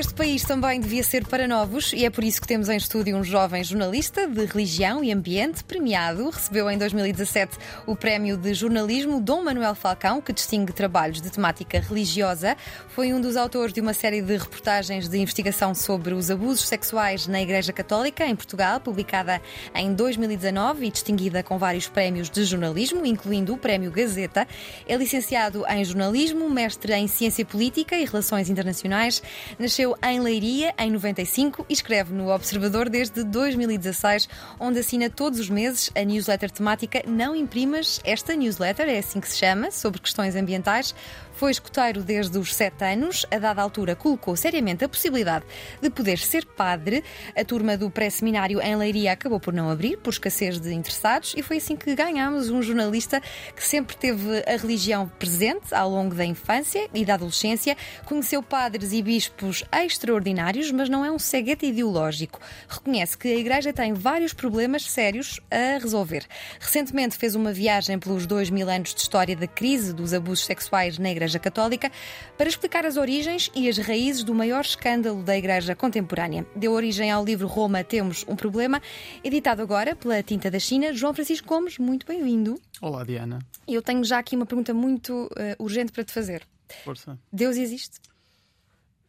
Este país também devia ser para novos e é por isso que temos em estúdio um jovem jornalista de religião e ambiente premiado. Recebeu em 2017 o prémio de jornalismo Dom Manuel Falcão, que distingue trabalhos de temática religiosa. Foi um dos autores de uma série de reportagens de investigação sobre os abusos sexuais na Igreja Católica em Portugal, publicada em 2019 e distinguida com vários prémios de jornalismo, incluindo o Prémio Gazeta. É licenciado em jornalismo, mestre em ciência política e relações internacionais. Nasceu em Leiria em 95 e escreve no Observador desde 2016, onde assina todos os meses a newsletter temática Não Imprimas. Esta newsletter é assim que se chama, sobre questões ambientais. Foi escoteiro desde os sete anos. A dada altura, colocou seriamente a possibilidade de poder ser padre. A turma do pré-seminário em Leiria acabou por não abrir, por escassez de interessados, e foi assim que ganhámos um jornalista que sempre teve a religião presente ao longo da infância e da adolescência. Conheceu padres e bispos extraordinários, mas não é um ceguete ideológico. Reconhece que a Igreja tem vários problemas sérios a resolver. Recentemente fez uma viagem pelos dois mil anos de história da crise dos abusos sexuais na Igreja Católica para explicar as origens e as raízes do maior escândalo da Igreja contemporânea. Deu origem ao livro Roma Temos um Problema, editado agora pela Tinta da China. João Francisco Gomes, muito bem-vindo. Olá, Diana. Eu tenho já aqui uma pergunta muito uh, urgente para te fazer. Força. Deus existe?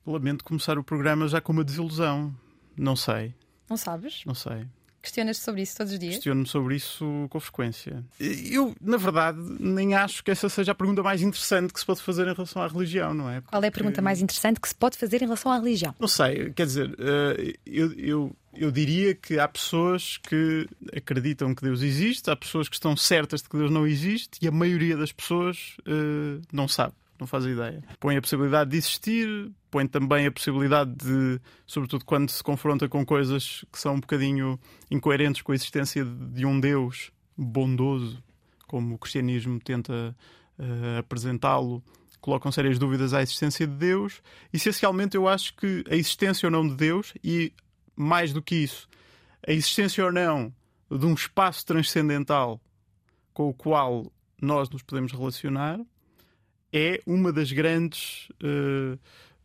Lamento começar o programa já com uma desilusão. Não sei. Não sabes? Não sei. Questionas-te sobre isso todos os dias? Questiono-me sobre isso com frequência. Eu, na verdade, nem acho que essa seja a pergunta mais interessante que se pode fazer em relação à religião, não é? Porque... Qual é a pergunta mais interessante que se pode fazer em relação à religião? Não sei, quer dizer, eh, eu, eu, eu diria que há pessoas que acreditam que Deus existe, há pessoas que estão certas de que Deus não existe e a maioria das pessoas uh, não sabe não faz ideia. Põe a possibilidade de existir, põe também a possibilidade de, sobretudo quando se confronta com coisas que são um bocadinho incoerentes com a existência de um Deus bondoso, como o cristianismo tenta uh, apresentá-lo, colocam sérias dúvidas à existência de Deus. Essencialmente eu acho que a existência ou não de Deus, e mais do que isso, a existência ou não de um espaço transcendental com o qual nós nos podemos relacionar é uma das grandes uh,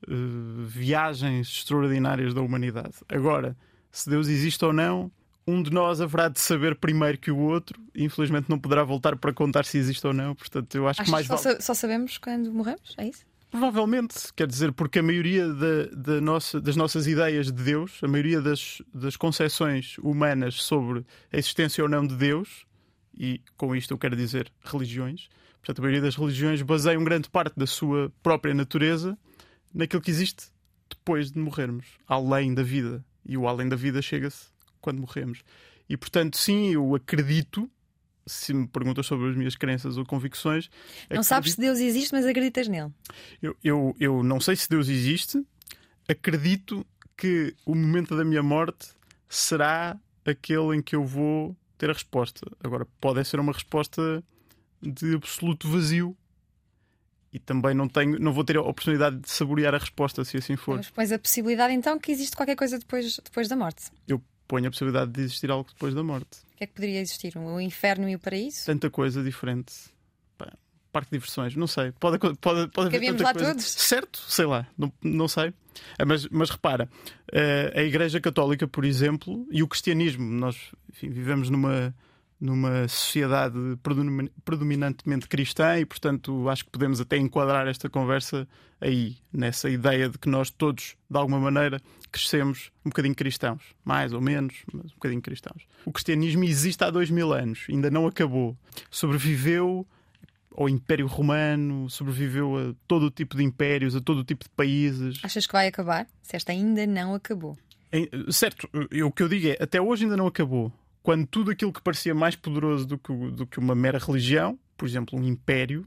uh, viagens extraordinárias da humanidade. Agora, se Deus existe ou não, um de nós haverá de saber primeiro que o outro, infelizmente não poderá voltar para contar se existe ou não. Portanto, eu acho Achas que mais só, vale... só sabemos quando morremos? É isso? Provavelmente, quer dizer, porque a maioria da, da nossa, das nossas ideias de Deus, a maioria das, das concepções humanas sobre a existência ou não de Deus, e com isto eu quero dizer religiões, Portanto, a maioria das religiões baseiam grande parte da sua própria natureza naquilo que existe depois de morrermos, além da vida. E o além da vida chega-se quando morremos. E, portanto, sim, eu acredito. Se me perguntas sobre as minhas crenças ou convicções. Não acredito... sabes se Deus existe, mas acreditas nele. Eu, eu, eu não sei se Deus existe. Acredito que o momento da minha morte será aquele em que eu vou ter a resposta. Agora, pode ser uma resposta de absoluto vazio e também não tenho, não vou ter a oportunidade de saborear a resposta se assim for. Mas pões a possibilidade então que existe qualquer coisa depois, depois da morte. Eu ponho a possibilidade de existir algo depois da morte. O que é que poderia existir? O inferno e o paraíso? Tanta coisa diferente. Pá, parque de diversões, não sei. Pode, pode, pode haver tanta lá coisa. todos? Certo, sei lá, não, não sei. Ah, mas, mas repara, ah, a Igreja Católica, por exemplo, e o cristianismo, nós enfim, vivemos numa numa sociedade predominantemente cristã e, portanto, acho que podemos até enquadrar esta conversa aí, nessa ideia de que nós todos, de alguma maneira, crescemos um bocadinho cristãos, mais ou menos, mas um bocadinho cristãos. O cristianismo existe há dois mil anos, ainda não acabou. Sobreviveu ao Império Romano, sobreviveu a todo o tipo de impérios, a todo o tipo de países. Achas que vai acabar? Se esta ainda não acabou. certo, o que eu digo é, até hoje ainda não acabou quando tudo aquilo que parecia mais poderoso do que, do que uma mera religião, por exemplo, um império,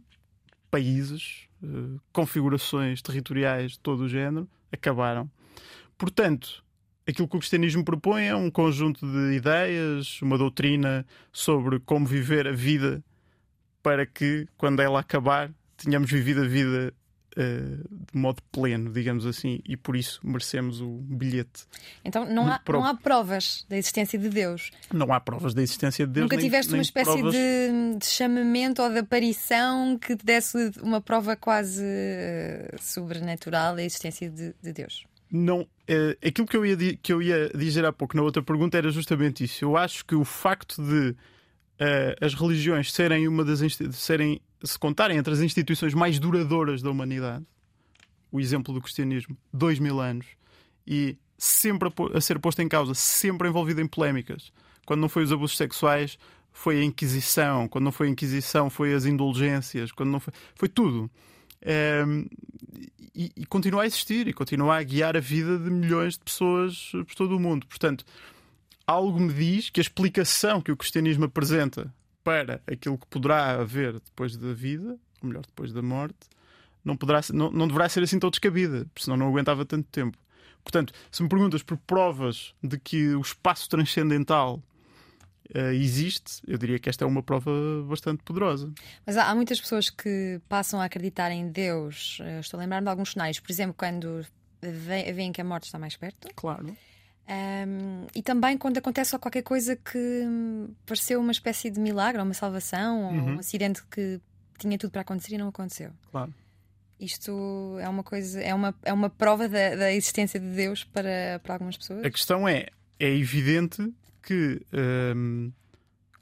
países, uh, configurações territoriais de todo o género, acabaram. Portanto, aquilo que o cristianismo propõe é um conjunto de ideias, uma doutrina sobre como viver a vida para que, quando ela acabar, tenhamos vivido a vida uh, de modo pleno, digamos assim, e por isso merecemos o bilhete. Então não há, não há provas da existência de Deus. Não há provas da existência de Deus. Nunca nem, tiveste nem uma espécie provas... de, de, chamamento ou de aparição que te desse uma prova quase uh, sobrenatural da existência de, de Deus? não uh, aquilo que eu, ia, que eu ia dizer há pouco na outra pergunta era justamente isso. Eu acho que o facto de as religiões serem uma das serem se contarem entre as instituições mais duradouras da humanidade, o exemplo do cristianismo, dois mil anos, e sempre a, ser posto em causa, sempre envolvido em polémicas. Quando não foi os abusos sexuais, foi a Inquisição. Quando não foi a Inquisição, foi as indulgências. Quando não foi, foi tudo. Um, e, e, continua a existir e continua a guiar a vida de milhões de pessoas por todo o mundo. Portanto, algo me diz que a explicação que o cristianismo apresenta para aquilo que poderá haver depois da vida, ou melhor, depois da morte, não, poderá, não, não deverá ser assim tão descabida, porque senão não aguentava tanto tempo. Portanto, se me perguntas por provas de que o espaço transcendental uh, existe, eu diria que esta é uma prova bastante poderosa. Mas há, há muitas pessoas que passam a acreditar em Deus. Uh, estou a lembrar-me de alguns cenários, por exemplo, quando veem que a morte está mais perto. Claro. Um, e também quando acontece só qualquer coisa que pareceu uma espécie de milagre, ou uma salvação, ou um uhum. acidente que tinha tudo para acontecer e não aconteceu. Claro. Isto é uma coisa, é uma, é uma prova da, da existência de Deus para, para algumas pessoas. A questão é, é evidente que um,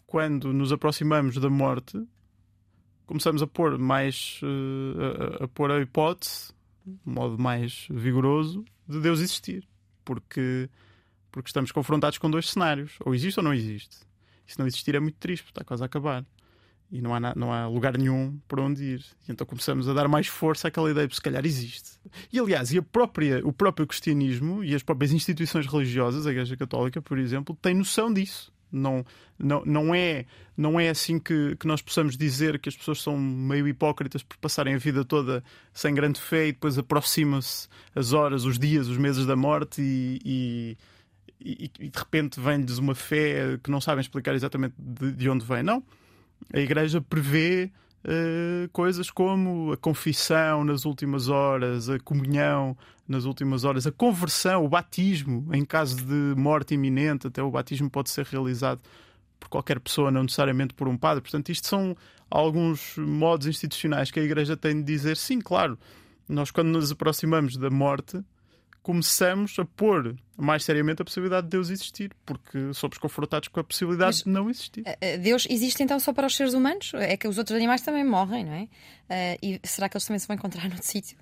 quando nos aproximamos da morte, começamos a pôr mais uh, a, a, pôr a hipótese, de modo mais vigoroso, de Deus existir. Porque, porque estamos confrontados com dois cenários. Ou existe ou não existe. E se não existir é muito triste, está quase a acabar. E não há, não há lugar nenhum para onde ir. E então começamos a dar mais força àquela ideia de se calhar existe. E aliás, e a própria, o próprio cristianismo e as próprias instituições religiosas, a Igreja Católica, por exemplo, têm noção disso. Não, não, não, é, não é assim que, que nós possamos dizer que as pessoas são meio hipócritas por passarem a vida toda sem grande fé e depois aproximam-se as horas, os dias, os meses da morte e, e, e, e de repente vem-lhes uma fé que não sabem explicar exatamente de, de onde vem. Não a Igreja prevê uh, coisas como a confissão nas últimas horas, a comunhão nas últimas horas, a conversão, o batismo em caso de morte iminente, até o batismo pode ser realizado por qualquer pessoa, não necessariamente por um padre. Portanto, isto são alguns modos institucionais que a Igreja tem de dizer: sim, claro, nós quando nos aproximamos da morte começamos a pôr mais seriamente a possibilidade de Deus existir, porque somos confrontados com a possibilidade Mas, de não existir. Eh, eh, Deus existe então só para os seres humanos? É que os outros animais também morrem, não é? Uh, e será que eles também se vão encontrar noutro sítio?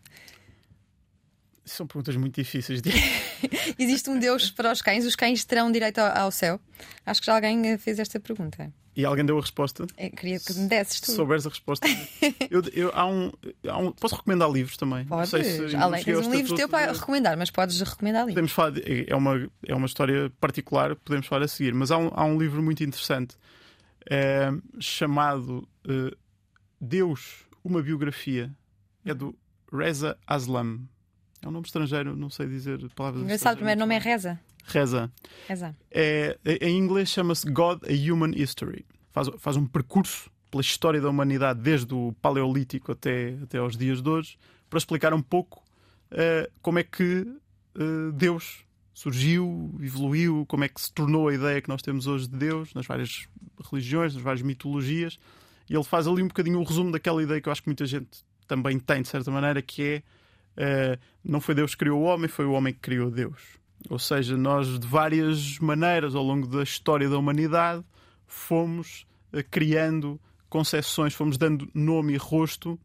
São perguntas muito difíceis de. existe um Deus para os cães? Os cães terão direito ao céu? Acho que já alguém fez esta pergunta. E alguém deu a resposta? Eu queria que me desses tu. Se souberes a resposta. eu, eu, há um, há um, posso recomendar livros também? Podes. Não sei se Além, tens um livro teu para recomendar, mas podes recomendar livros. Podemos falar, de, é, uma, é uma história particular, podemos falar a seguir, mas há um, há um livro muito interessante é, chamado uh, Deus, uma biografia. É do Reza Aslam. É um nome estrangeiro, não sei dizer palavras Engraçado, o primeiro nome é Reza. Reza. Reza. É, em inglês chama-se God a Human History. Faz, faz um percurso pela história da humanidade desde o Paleolítico até, até aos dias de hoje para explicar um pouco uh, como é que uh, Deus surgiu, evoluiu, como é que se tornou a ideia que nós temos hoje de Deus nas várias religiões, nas várias mitologias. E ele faz ali um bocadinho o resumo daquela ideia que eu acho que muita gente também tem, de certa maneira, que é uh, não foi Deus que criou o homem, foi o homem que criou Deus. Ou seja, nós de várias maneiras ao longo da história da humanidade fomos uh, criando concepções, fomos dando nome e rosto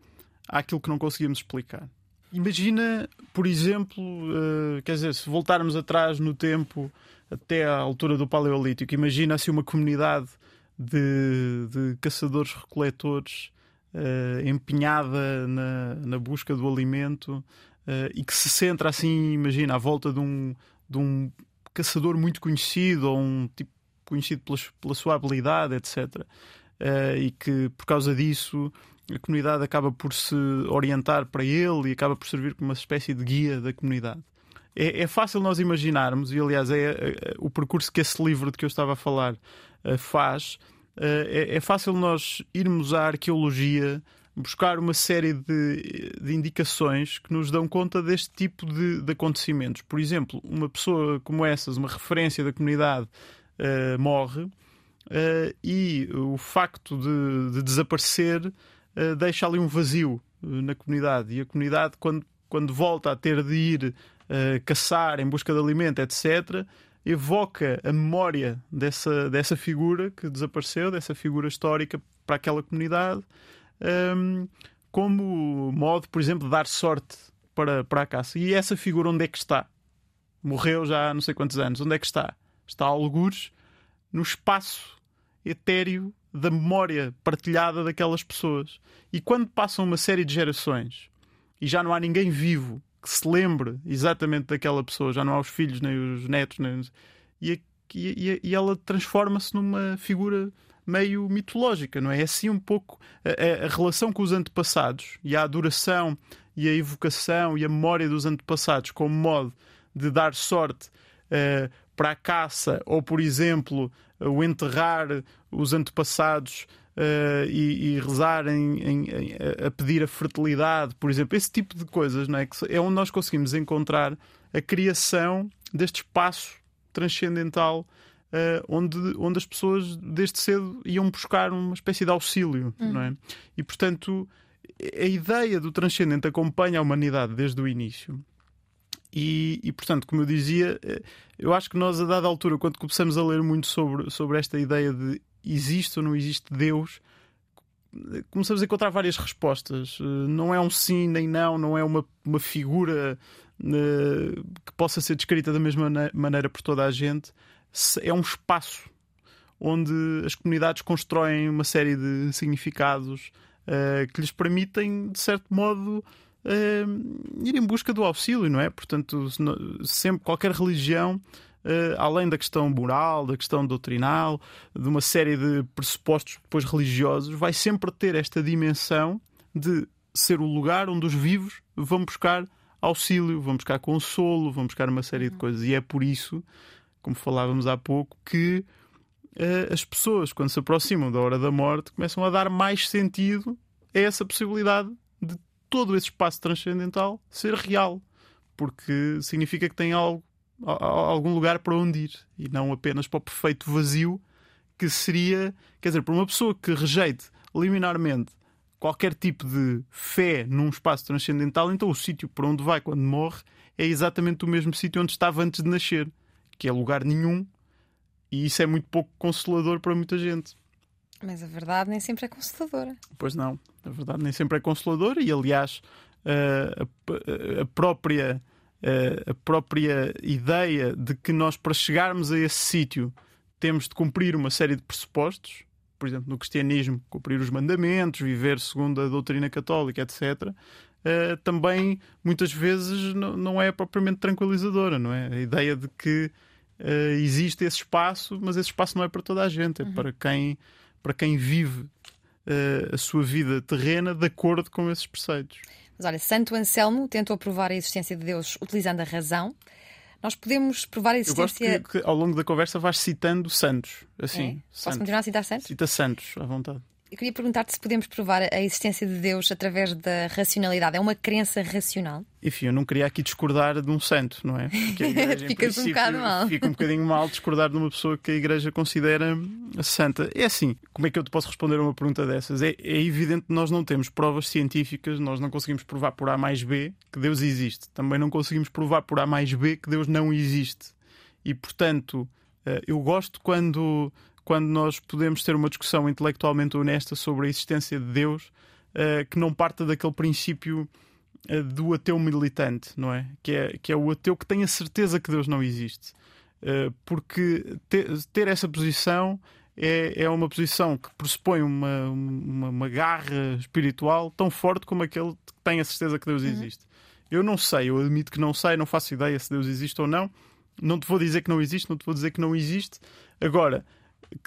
àquilo que não conseguíamos explicar. Imagina, por exemplo, uh, quer dizer, se voltarmos atrás no tempo até à altura do Paleolítico, imagina assim uma comunidade de, de caçadores-recoletores uh, empenhada na, na busca do alimento uh, e que se centra assim, imagina, à volta de um, de um caçador muito conhecido ou um tipo conhecido pela, pela sua habilidade, etc. Uh, eh, e que por causa disso a comunidade acaba por se orientar para ele e acaba por servir como uma espécie de guia da comunidade. é, é, fácil nós imaginarmos, e aliás é, é, o percurso que esse livro de que eu estava a falar uh, faz, uh, é, é, fácil nós irmos à arqueologia buscar uma série de, de indicações que nos dão conta deste tipo de, de, acontecimentos. Por exemplo, uma pessoa como essas, uma referência da comunidade, uh, morre e o facto de, de desaparecer deixa ali um vazio na comunidade. E a comunidade, quando, quando volta a ter de ir uh, caçar em busca de alimento, etc., evoca a memória dessa, dessa figura que desapareceu, dessa figura histórica para aquela comunidade, um, como modo, por exemplo, de dar sorte para, para a caça. E essa figura onde é que está? Morreu já há não sei quantos anos. Onde é que está? Está algures no espaço etéreo da memória partilhada daquelas pessoas. E quando passam uma série de gerações e já não há ninguém vivo que se lembre exatamente daquela pessoa, já não há os filhos, nem os netos, nem... E, e, e ela transforma-se numa figura meio mitológica, não é? É assim um pouco a, a, relação com os antepassados e a adoração e a evocação e a memória dos antepassados como modo de dar sorte uh, para a caça ou, por exemplo, o enterrar os antepassados uh, e, e, rezar em, em, em, a pedir a fertilidade, por exemplo, esse tipo de coisas, não é? Que é onde nós conseguimos encontrar a criação deste espaço transcendental uh, onde, onde as pessoas desde cedo iam buscar uma espécie de auxílio, uhum. não é? E portanto a ideia do transcendente acompanha a humanidade desde o início. E, e, portanto, como eu dizia, eh, eu acho que nós, a dada altura, quando começamos a ler muito sobre, sobre esta ideia de existe ou não existe Deus, começamos a encontrar várias respostas. Eh, não é um sim nem não, não é uma, uma figura uh, que possa ser descrita da mesma maneira por toda a gente. É um espaço onde as comunidades constroem uma série de significados uh, que lhes permitem, de certo modo, uh, ir em busca do auxílio, não é? Portanto, sempre qualquer religião Uh, além da questão moral, da questão doutrinal, de uma série de pressupostos depois religiosos, vai sempre ter esta dimensão de ser o lugar onde os vivos vão buscar auxílio, vão buscar consolo, vão buscar uma série de uhum. coisas. E é por isso, como falávamos há pouco, que uh, as pessoas, quando se aproximam da hora da morte, começam a dar mais sentido a essa possibilidade de todo esse espaço transcendental ser real. Porque significa que tem algo algum lugar para onde ir e não apenas para o perfeito vazio que seria, quer dizer, para uma pessoa que rejeite liminarmente qualquer tipo de fé num espaço transcendental, então o sítio para onde vai quando morre é exatamente o mesmo sítio onde estava antes de nascer, que é lugar nenhum, e isso é muito pouco consolador para muita gente. Mas a verdade nem sempre é consoladora. Pois não, a verdade nem sempre é consoladora, e aliás, a, a própria a própria ideia de que nós, para chegarmos a esse sítio, temos de cumprir uma série de pressupostos, por exemplo, no cristianismo, cumprir os mandamentos, viver segundo a doutrina católica, etc., Uh, também muitas vezes não, é propriamente tranquilizadora, não é? A ideia de que uh, existe esse espaço, mas esse espaço não é para toda a gente, é uhum. para quem, para quem vive uh, a sua vida terrena de acordo com esses preceitos. Mas olha, Santo Anselmo tentou provar a existência de Deus utilizando a razão. Nós podemos provar a existência. Eu gosto que, que ao longo da conversa vais citando santos. Assim, é? Posso santos. continuar a citar santos? Cita santos, à vontade. Eu queria perguntar-te se podemos provar a existência de Deus através da racionalidade. É uma crença racional? Enfim, eu não queria aqui discordar de um santo, não é? Porque a igreja, Ficas um bocado mal. Fica um bocadinho mal discordar de uma pessoa que a igreja considera santa. É assim, como é que eu te posso responder a uma pergunta dessas? É, é evidente que nós não temos provas científicas, nós não conseguimos provar por A mais B que Deus existe. Também não conseguimos provar por A mais B que Deus não existe. E, portanto, eh, eu gosto quando quando nós podemos ter uma discussão intelectualmente honesta sobre a existência de Deus uh, que não parta daquele princípio uh, do ateu militante, não é? Que, é? que é o ateu que tem a certeza que Deus não existe. Uh, porque ter, ter, essa posição é, é uma posição que pressupõe uma, uma, uma, garra espiritual tão forte como aquele que tem a certeza que Deus uhum. existe. Eu não sei, eu admito que não sei, não faço ideia se Deus existe ou não. Não te vou dizer que não existe, não te vou dizer que não existe. Agora,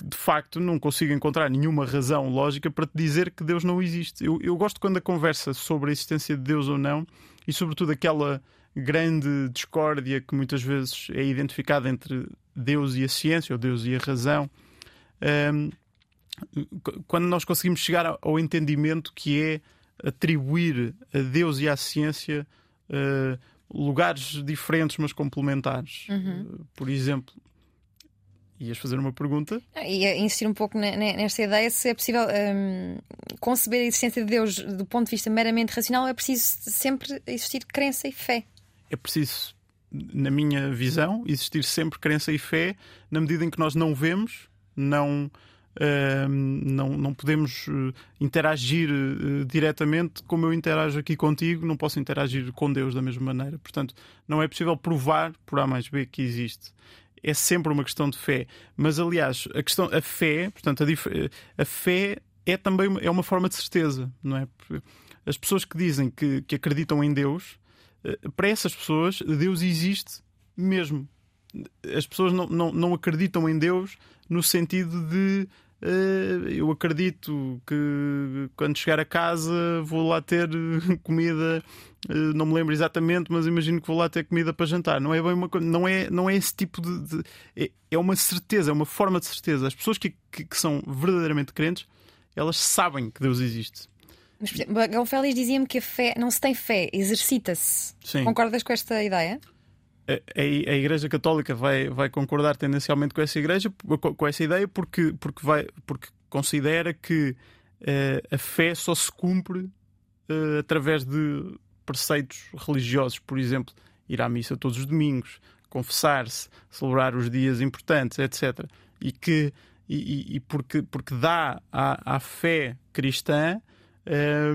de facto não consigo encontrar nenhuma razão lógica para te dizer que Deus não existe. Eu, eu gosto quando a conversa sobre a existência de Deus ou não, e sobretudo aquela, grande discórdia que muitas vezes é identificada entre Deus e a ciência, ou Deus e a razão. Um, quando nós conseguimos chegar ao entendimento que é atribuir a Deus e à ciência uh, lugares diferentes, mas complementares. Uhum. Uh, por exemplo, ias fazer uma pergunta? E insistir um pouco nesta ideia: se é possível um, conceber a existência de Deus do ponto de vista meramente racional, é preciso sempre existir crença e fé. É preciso, na minha visão, existir sempre crença e fé, na medida em que nós não vemos, não não, não podemos eh, interagir uh, diretamente como eu interajo aqui contigo, não posso interagir com Deus da mesma maneira. Portanto, não é possível provar por A mais B que existe. É sempre uma questão de fé. Mas, aliás, a questão, a fé, portanto, a, a fé é também uma, é uma forma de certeza, não é? As pessoas que dizem que, que acreditam em Deus, uh, para essas pessoas, Deus existe mesmo. As pessoas não, não, não acreditam em Deus no sentido de uh, eu acredito que quando chegar a casa vou lá ter comida, não me lembro exatamente, mas imagino que vou lá ter comida para jantar. Não é bem uma não é, não é esse tipo de. de é, é, uma certeza, é uma forma de certeza. As pessoas que, que, que são verdadeiramente crentes, elas sabem que Deus existe. Mas, Félix dizia-me que a fé não se tem fé, exercita-se. Concordas com esta ideia? a, a, Igreja Católica vai, vai concordar tendencialmente com essa igreja, com essa ideia, porque, porque, vai, porque considera que uh, a fé só se cumpre uh, através de preceitos religiosos, por exemplo, ir à missa todos os domingos, confessar-se, celebrar os dias importantes, etc. E que e, e porque, porque dá à, à fé cristã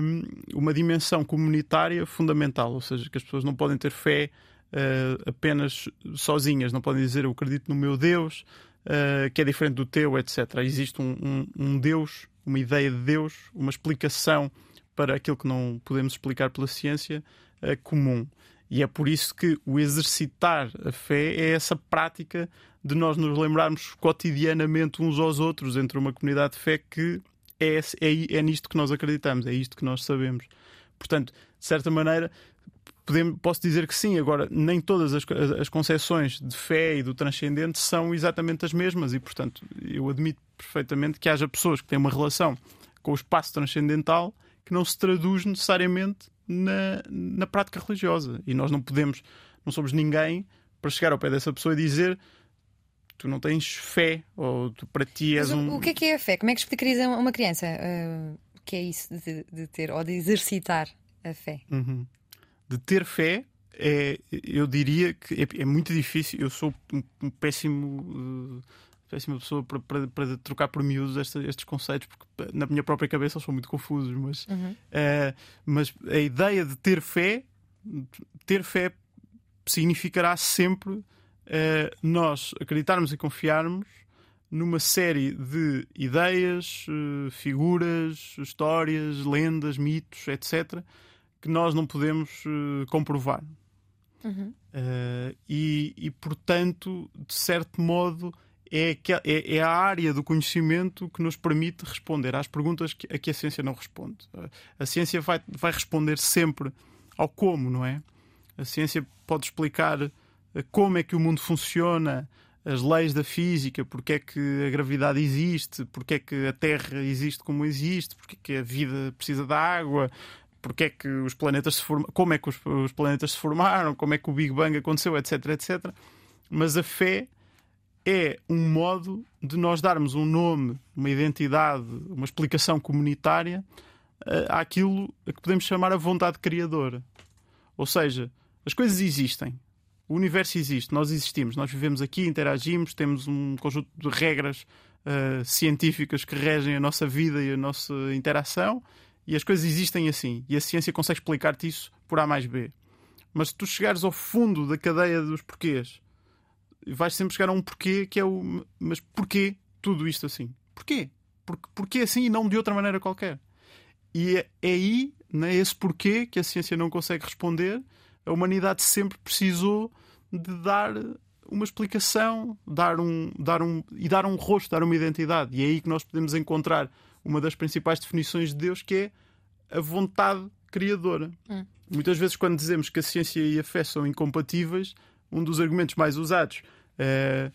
um, uma dimensão comunitária fundamental, ou seja, que as pessoas não podem ter fé uh, apenas sozinhas, não podem dizer eu acredito no meu Deus, uh, que é diferente do teu, etc. Existe um, um, um, Deus, uma ideia de Deus, uma explicação para aquilo que não podemos explicar pela ciência uh, comum. E é por isso que o exercitar a fé é essa prática de nós nos lembrarmos cotidianamente uns aos outros entre uma comunidade de fé que é, é, é nisto que nós acreditamos, é isto que nós sabemos. Portanto, de certa maneira, podemos, posso dizer que sim. Agora, nem todas as, as concepções de fé e do transcendente são exatamente as mesmas, e portanto, eu admito perfeitamente que haja pessoas que têm uma relação com o espaço transcendental que não se traduz necessariamente na, na prática religiosa. E nós não podemos, não somos ninguém para chegar ao pé dessa pessoa e dizer tu não tens fé, ou tu, para ti és um. O que é que é a fé? Como é que explicarias a uma criança uh, o que é isso de, de, ter ou de exercitar a fé? Uhum de ter fé, é, eu diria que é, é muito difícil. Eu sou um, um péssimo. Uh, péssima pessoa para, para, para, trocar por miúdos estes, estes, conceitos, porque na minha própria cabeça eles são muito confusos. Mas, uhum. uh, mas a ideia de ter fé, ter fé significará sempre uh, nós acreditarmos e confiarmos numa série de ideias, uh, figuras, histórias, lendas, mitos, etc., que nós não podemos comprovar. Uhum. Uh, e, e, portanto, de certo modo, é, é, é, a área do conhecimento que nos permite responder às perguntas que, a que a ciência não responde. A ciência vai, vai responder sempre ao como, não é? A ciência pode explicar como é que o mundo funciona, as leis da física, porque é que a gravidade existe, porque é que a Terra existe como existe, porque é que a vida precisa da água, porque é que os planetas se formaram, como é que os, os, planetas se formaram, como é que o Big Bang aconteceu, etc, etc. Mas a fé é um modo de nós darmos um nome, uma identidade, uma explicação comunitária uh, àquilo a que podemos chamar a vontade criadora. Ou seja, as coisas existem, o universo existe, nós existimos, nós vivemos aqui, interagimos, temos um conjunto de regras uh, científicas que regem a nossa vida e a nossa interação e as coisas existem assim. E a ciência consegue explicar-te isso por A mais B. Mas se tu chegares ao fundo da cadeia dos porquês, vais sempre chegar a um porquê que é o. Mas porquê tudo isto assim? Porquê? Porque, porquê assim e não de outra maneira qualquer? E é, é aí, né, esse porquê, que a ciência não consegue responder. A humanidade sempre precisou de dar uma explicação, dar um, dar um, e dar um rosto, dar uma identidade. E é aí que nós podemos encontrar uma das principais definições de Deus, que é a vontade criadora. Hum. Muitas vezes, quando dizemos que a ciência e a fé são incompatíveis, um dos argumentos mais usados eh,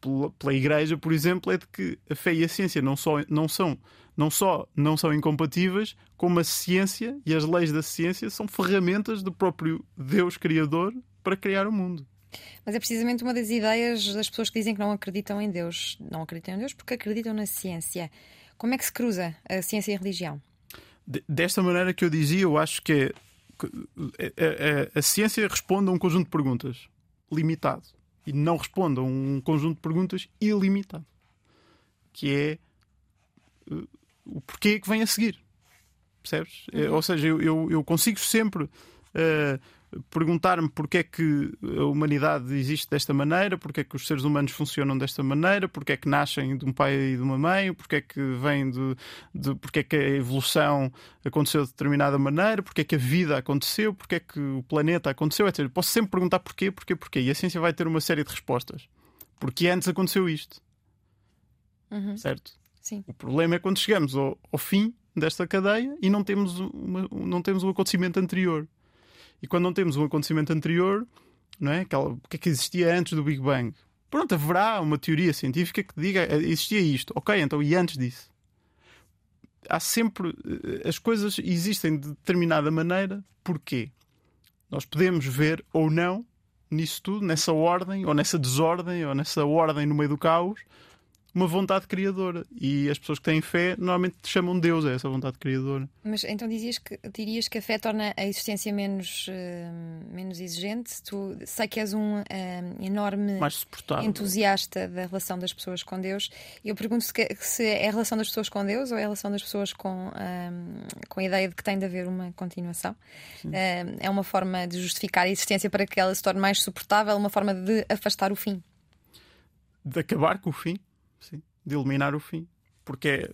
pela, pela Igreja, por exemplo, é de que a fé e a ciência não só não são não só não são incompatíveis, como a ciência e as leis da ciência são ferramentas do próprio Deus Criador para criar o mundo. Mas é precisamente uma das ideias das pessoas que dizem que não acreditam em Deus. Não acreditam em Deus porque acreditam na ciência. Como é que se cruza a ciência e a religião? De- Desta maneira que eu dizia, eu acho que é a, a- a ciência responde a um conjunto de perguntas limitado e não responde a um conjunto de perguntas ilimitado, que é eh, o porquê que vem a seguir. Percebes? É, ou seja, eu, eu, eu consigo sempre eh, perguntar-me porque é que a humanidade existe desta maneira, porque é que os seres humanos funcionam desta maneira, porque é que nascem de um pai e de uma mãe, porque é que vêm de, de porque é que a evolução aconteceu de determinada maneira, porque é que a vida aconteceu, porque é que o planeta aconteceu, etc. Posso sempre perguntar porquê, porquê, porquê. E a ciência vai ter uma série de respostas. Porque antes aconteceu isto. Uhum. Certo? Sim. O problema é quando chegamos ao, ao fim desta cadeia e não temos, uma, não temos um acontecimento anterior. E quando não temos um acontecimento anterior, não é? Aquela, o que é que existia antes do Big Bang? Pronto, haverá uma teoria científica que diga "Eh, existia isto. Ok, então e antes disso? Há sempre. eh, As coisas existem de determinada maneira. Porquê? Nós podemos ver ou não nisso tudo, nessa ordem, ou nessa desordem, ou nessa ordem no meio do caos, uma vontade criadora. E as pessoas que têm fé normalmente chamam Deus a essa vontade criadora. Mas então dizias que, dirias que a fé torna a existência menos, eh, menos exigente? Tu sei que és um eh, enorme entusiasta da relação das pessoas com Deus. Eu pergunto se, que- se é a relação das pessoas com Deus ou é a relação das pessoas com, ahm, com a ideia de que tem de haver uma continuação. É uma forma de justificar a existência para que ela se torne mais suportável, uma forma de afastar o fim. De acabar com o fim. De eliminar o fim. Porque é,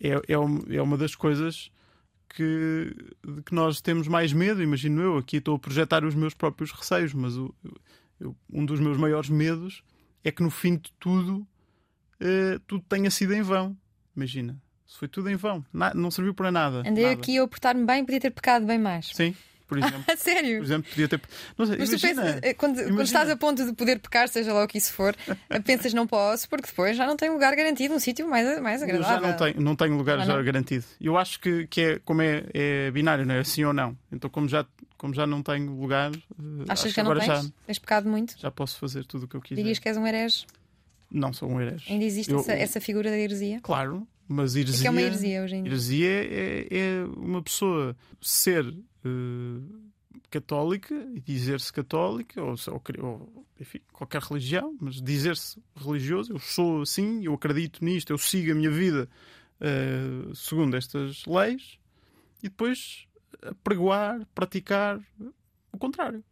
é, é, é uma das coisas que, de que nós temos mais medo, imagino eu. Aqui estou a projetar os meus próprios receios, mas o- eu- um dos meus maiores medos é que no fim de tudo, eh, tudo tenha sido em vão. Imagina. Se foi tudo em vão. Na- não serviu para nada. Andei nada. aqui a portar-me bem, podia ter pecado bem mais. Sim, por exemplo. A sério? Por exemplo, podia ter. Não sei, Mas tu pensas, eh, quando, quando estás a ponto de poder pecar, seja lá o que isso for, eh, pensas não posso, porque depois já não tem lugar garantido num sítio mais, mais Eu agradável. já não tenho, não tenho lugar Ah, já não? garantido. Eu acho que, que é como é, é binário, não é? Sim ou não. Então, como já, como já não tenho lugar, eh, Achas acho que já não agora tens? já, Tens pecado muito? já posso fazer tudo o que eu quiser. Dirias que és um herege? Não sou um herege. Ainda existe Eu- essa, essa figura da heresia? Claro, mas O que heresia. é uma heresia hoje em dia? heresia é, é uma pessoa ser católica e dizer-se católica, ou, ou, enfim, qualquer religião, mas dizer-se religioso, eu sou assim, eu acredito nisto, eu sigo a minha vida eh, segundo estas leis, e depois pregoar, praticar o contrário.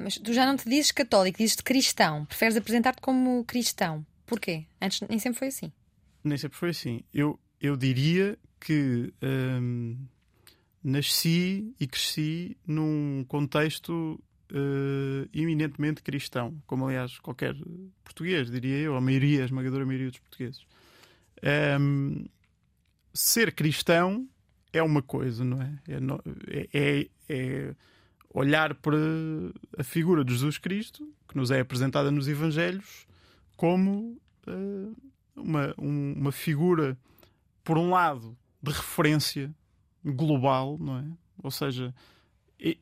Mas tu já não te dizes católico, dizes-te cristão. Preferes apresentar-te como cristão. Porquê? Antes nem sempre foi assim. Nem sempre foi assim. Eu, eu diria que hum, nasci e cresci num contexto eh, eminentemente cristão, como aliás qualquer português, diria eu, a maioria, a esmagadora maioria dos portugueses. Hum, ser cristão é uma coisa, não é? É, é- é- é olhar para a figura de Jesus Cristo, que nos é apresentada nos Evangelhos, como eh, uma, um- uma figura, por um lado, de referência global, não é? Ou seja,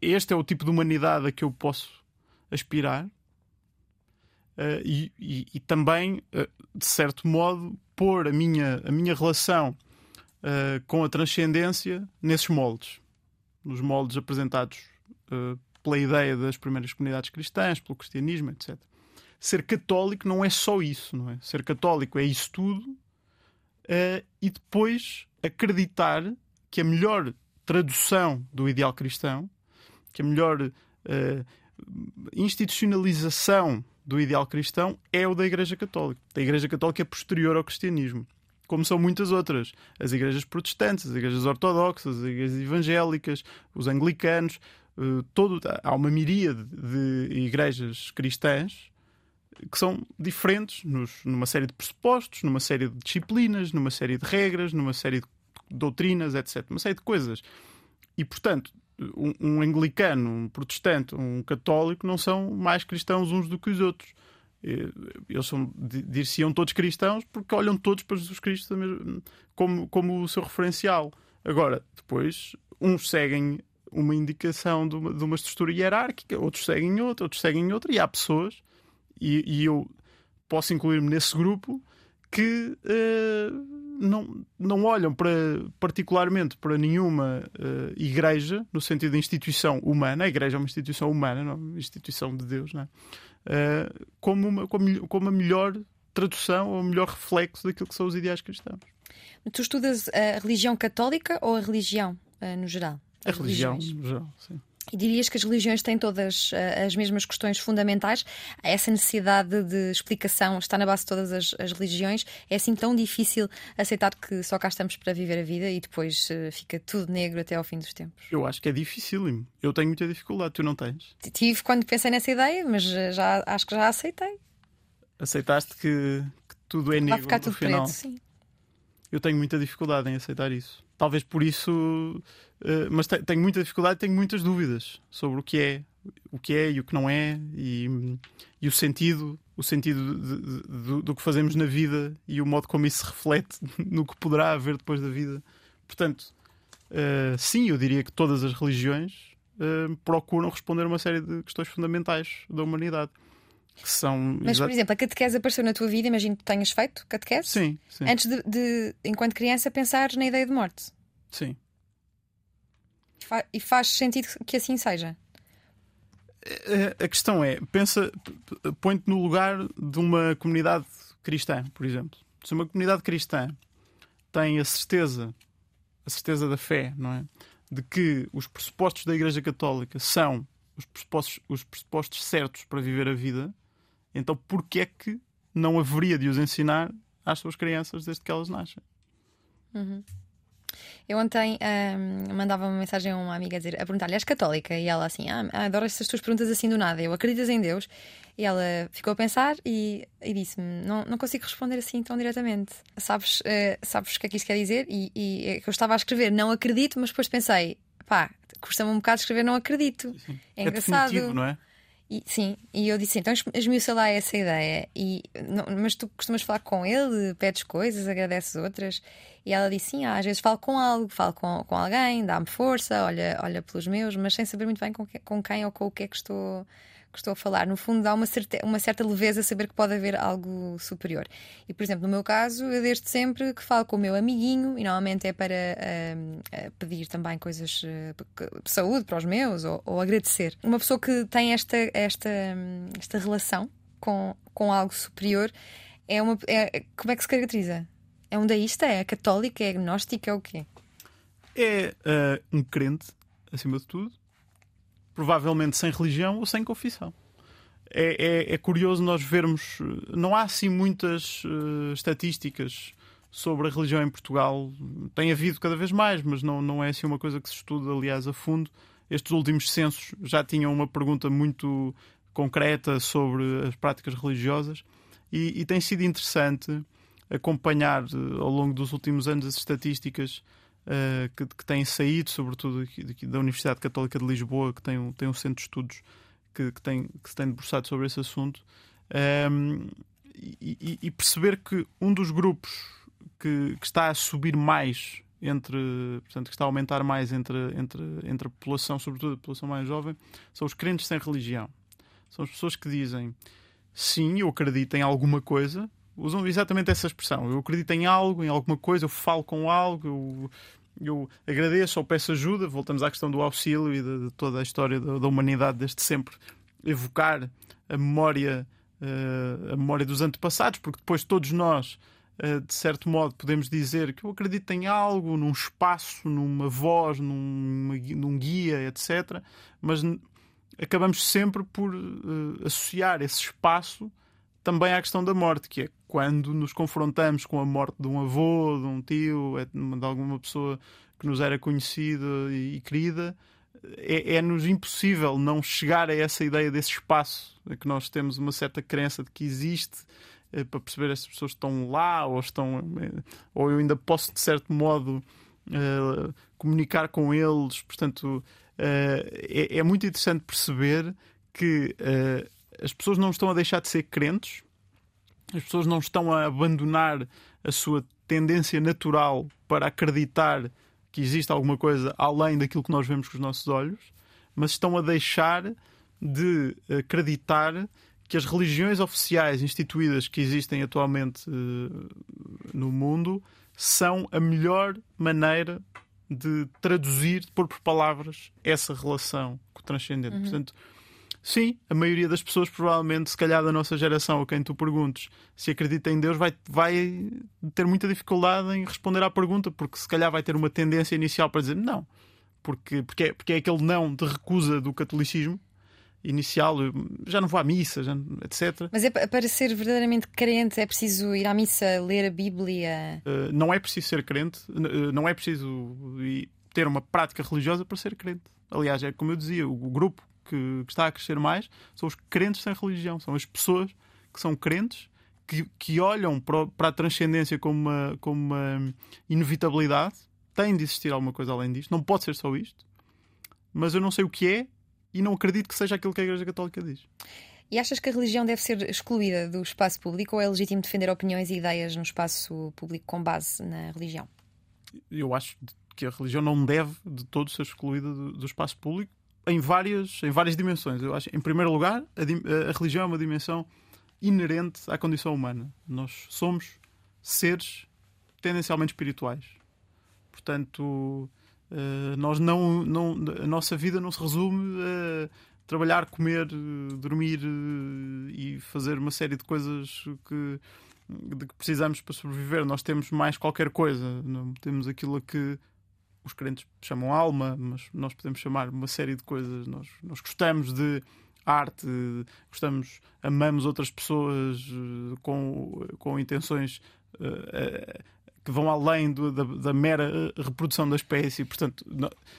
este é o tipo de humanidade a que eu posso aspirar. Eh, e, e- e também, eh, de certo modo, pôr a minha, a minha relação eh, com a transcendência nesses moldes, nos moldes apresentados pela ideia das primeiras comunidades cristãs, pelo cristianismo, etc ser católico não é só isso, não é? Ser católico é isso tudo e depois acreditar que a melhor tradução do ideal cristão, que a melhor eh, institucionalização do ideal cristão é o da Igreja Católica. A Igreja Católica é posterior ao cristianismo. Como são muitas outras. As igrejas protestantes, as igrejas ortodoxas, as igrejas evangélicas, os anglicanos, eh, todo, há uma miríade de igrejas cristãs que são diferentes nos- numa série de pressupostos, numa série de disciplinas, numa série de regras, numa série de doutrinas, etc. Uma série de coisas. E, portanto, um, um anglicano, um protestante, um católico não são mais cristãos uns do que os outros. Eles são, dir-se-iam todos cristãos porque olham todos para Jesus Cristo como, como o seu referencial. Agora, depois, uns seguem uma indicação de uma, de uma estrutura hierárquica, outros seguem outra, outros seguem outra, e há pessoas, e, e eu posso incluir-me nesse grupo, que uh, não, não olham para, particularmente para nenhuma uh, igreja, no sentido de instituição humana, a igreja é uma instituição humana, não é uma instituição de Deus, não é? Uh, como, uma, como, como a melhor tradução ou o melhor reflexo daquilo que são os ideais cristãos. Tu estudas a religião católica ou a religião no geral? a religião religiões. no geral, sim. E dirias que as religiões têm todas uh, as mesmas questões fundamentais? Essa necessidade de explicação está na base de todas as, as, religiões? É assim tão difícil aceitar que só cá estamos para viver a vida e depois uh, fica tudo negro até ao fim dos tempos? Eu acho que é dificílimo. Eu tenho muita dificuldade, tu não tens? Tive quando pensei nessa ideia, mas eh, já, acho que já aceitei. Aceitaste que, que tudo é negro Vai ficar tudo no final? Preto, sim. Eu tenho muita dificuldade em aceitar isso. Talvez por isso eh, mas tenho muita dificuldade tenho muitas dúvidas sobre o que é, o que é e o que não é, e, e o sentido, o sentido de, de, de, do que fazemos na vida e o modo como isso se reflete no que poderá haver depois da vida. Portanto, uh, sim, eu diria que todas as religiões uh, procuram responder a uma série de questões fundamentais da humanidade. Que são Mas, por exemplo, a catequese apareceu na tua vida, imagino que tenhas feito catequese? Sim, sim. Antes de, de, enquanto criança, pensares na ideia de morte? Sim e faz sentido que assim seja. A questão é, pensa, põe-te no lugar de uma comunidade cristã, por exemplo. Se uma comunidade cristã tem a certeza, a certeza da fé, não é? De que os pressupostos da Igreja Católica são os pressupostos, os pressupostos certos para viver a vida, então porquê é que não haveria de os ensinar às suas crianças desde que elas nascem? Uhum. Eu ontem um, mandava uma mensagem a uma amiga a, dizer, a perguntar-lhe: és católica? E ela assim: Ah, adoro essas tuas perguntas assim do nada. Eu acreditas em Deus? E ela ficou a pensar e, e disse-me: não, não consigo responder assim tão diretamente. Sabes, uh, sabes o que é que isso quer dizer? E, e é que eu estava a escrever: não acredito, mas depois pensei: pá, custa-me um bocado escrever: não acredito. Sim. É, é engraçado. não é? E, sim, e eu disse então esmiuça lá essa ideia. E, não, mas tu costumas falar com ele, pedes coisas, agradeces outras. E ela disse: sim, às vezes falo com algo, falo com, com alguém, dá-me força, olha, olha pelos meus, mas sem saber muito bem com, que, com quem ou com o que é que estou que estou a falar. No fundo, dá uma certa, uma certa leveza saber que pode haver algo superior. E, por exemplo, no meu caso, eu desde sempre que falo com o meu amiguinho, e normalmente é para uh, pedir também coisas uh, de saúde para os meus ou, ou, agradecer. Uma pessoa que tem esta, esta, esta relação com, com algo superior é uma. É, como é que se caracteriza? É um deísta? É católica? É agnóstica? É o quê? É uh, um crente, acima de tudo provavelmente sem religião ou sem confissão. É, é, é curioso nós vermos. Não há assim muitas uh, estatísticas sobre a religião em Portugal. Tem havido cada vez mais, mas não, não é assim uma coisa que se estuda, aliás, a fundo. Estes últimos censos já tinham uma pergunta muito concreta sobre as práticas religiosas e, e tem sido interessante acompanhar eh, ao longo dos últimos anos as estatísticas uh, que, que, têm saído, sobretudo aqui, aqui, da Universidade Católica de Lisboa, que tem um, tem um centro de estudos que, que, tem, que se tem debruçado sobre esse assunto, um, ehm, e, e, perceber que um dos grupos que, que, está a subir mais entre, portanto, que está a aumentar mais entre, entre, entre a população, sobretudo a população mais jovem, são os crentes sem religião. São as pessoas que dizem sim, eu acredito em alguma coisa, usam exatamente essa expressão. Eu acredito em algo, em alguma coisa, eu falo com algo, eu, eu agradeço ou peço ajuda. Voltamos à questão do auxílio e de, de toda a história da, da, humanidade, desde sempre evocar a memória, uh, a memória dos antepassados, porque depois todos nós, uh, de certo modo, podemos dizer que eu acredito em algo, num espaço, numa voz, num, num guia, etc. Mas acabamos sempre por uh, associar esse espaço também à questão da morte, que é quando nos confrontamos com a morte de um avô, de um tio, é, de alguma pessoa que nos era conhecida e querida, é-nos é impossível não chegar a essa ideia desse espaço, que nós temos uma certa crença de que existe, é, para perceber se as pessoas estão lá ou estão. É, ou eu ainda posso, de certo modo, uh, comunicar com eles. Portanto, é, é, muito interessante perceber que as pessoas não estão a deixar de ser crentes, as pessoas não estão a abandonar a sua tendência natural para acreditar que existe alguma coisa além daquilo que nós vemos com os nossos olhos, mas estão a deixar de acreditar que as religiões oficiais instituídas que existem atualmente uh, no mundo são a melhor maneira de traduzir, de pôr por palavras, essa relação com o transcendente. Uhum. Portanto, sim, a maioria das pessoas, provavelmente, se calhar da nossa geração, a quem tu perguntes se acredita em Deus, vai, vai ter muita dificuldade em responder à pergunta, porque se calhar vai ter uma tendência inicial para dizer não. Porque, porque, é, porque é aquele não de recusa do catolicismo inicial, já não vou à missa, já, etc. Mas é para ser verdadeiramente crente é preciso ir à missa, ler a Bíblia? Uh, não é preciso ser crente, uh, não é preciso ter uma prática religiosa para ser crente. Aliás, é como eu dizia, o grupo que, que, está a crescer mais são os crentes sem religião, são as pessoas que são crentes. Que, que olham para, para a transcendência como uma, como uma inevitabilidade, tem de existir alguma coisa além disto, não pode ser só isto, mas eu não sei o que é, e não acredito que seja aquilo que a Igreja Católica diz. E achas que a religião deve ser excluída do espaço público ou é legítimo defender opiniões e ideias no espaço público com base na religião? Eu acho que a religião não deve de todo ser excluída do, do espaço público em várias, em várias dimensões. Eu acho, em primeiro lugar, a, a religião é uma dimensão inerente à condição humana. Nós somos seres tendencialmente espirituais. Portanto, Uh, nós não, não, a nossa vida não se resume a trabalhar, comer, dormir uh, e fazer uma série de coisas que, de que precisamos para sobreviver. Nós temos mais qualquer coisa. Não temos aquilo que os crentes chamam alma, mas nós podemos chamar uma série de coisas. Nós, nós gostamos de arte, gostamos, amamos outras pessoas uh, com, com intenções que vão além do, da, da, mera eh, reprodução da espécie. Portanto,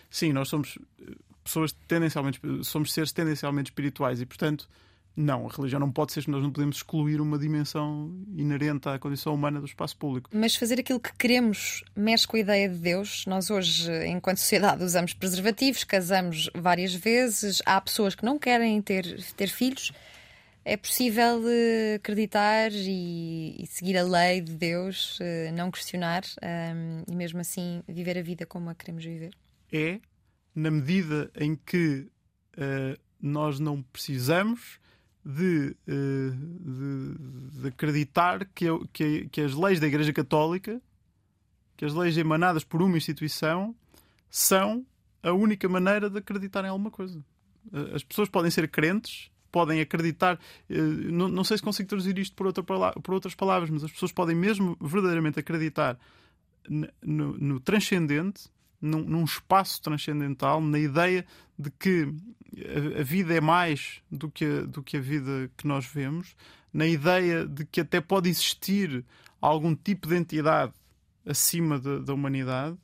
sim, nós somos eh, pessoas tendencialmente, somos seres tendencialmente espirituais e, portanto, não, a religião não pode ser, nós não podemos excluir uma dimensão inerente à condição humana do espaço público. Mas fazer aquilo que queremos mexe com a ideia de Deus. Nós hoje, enquanto sociedade, usamos preservativos, casamos várias vezes, há pessoas que não querem ter, ter filhos. É possível uh, acreditar e, e, seguir a lei de Deus, uh, não questionar um, ehm, e mesmo assim viver a vida como a queremos viver? É, na medida em que uh, nós não precisamos de, de, de acreditar que, que, que as leis da Igreja Católica, que as leis emanadas por uma instituição, são a única maneira de acreditar em alguma coisa. As pessoas podem ser crentes podem acreditar. Eh, não, não sei se consigo traduzir isto por, outra, por outras palavras, mas as pessoas podem mesmo verdadeiramente acreditar no, no transcendente, num, num, espaço transcendental, na ideia de que a, a, vida é mais do que a, do que a vida que nós vemos, na ideia de que até pode existir algum tipo de entidade acima de, da humanidade,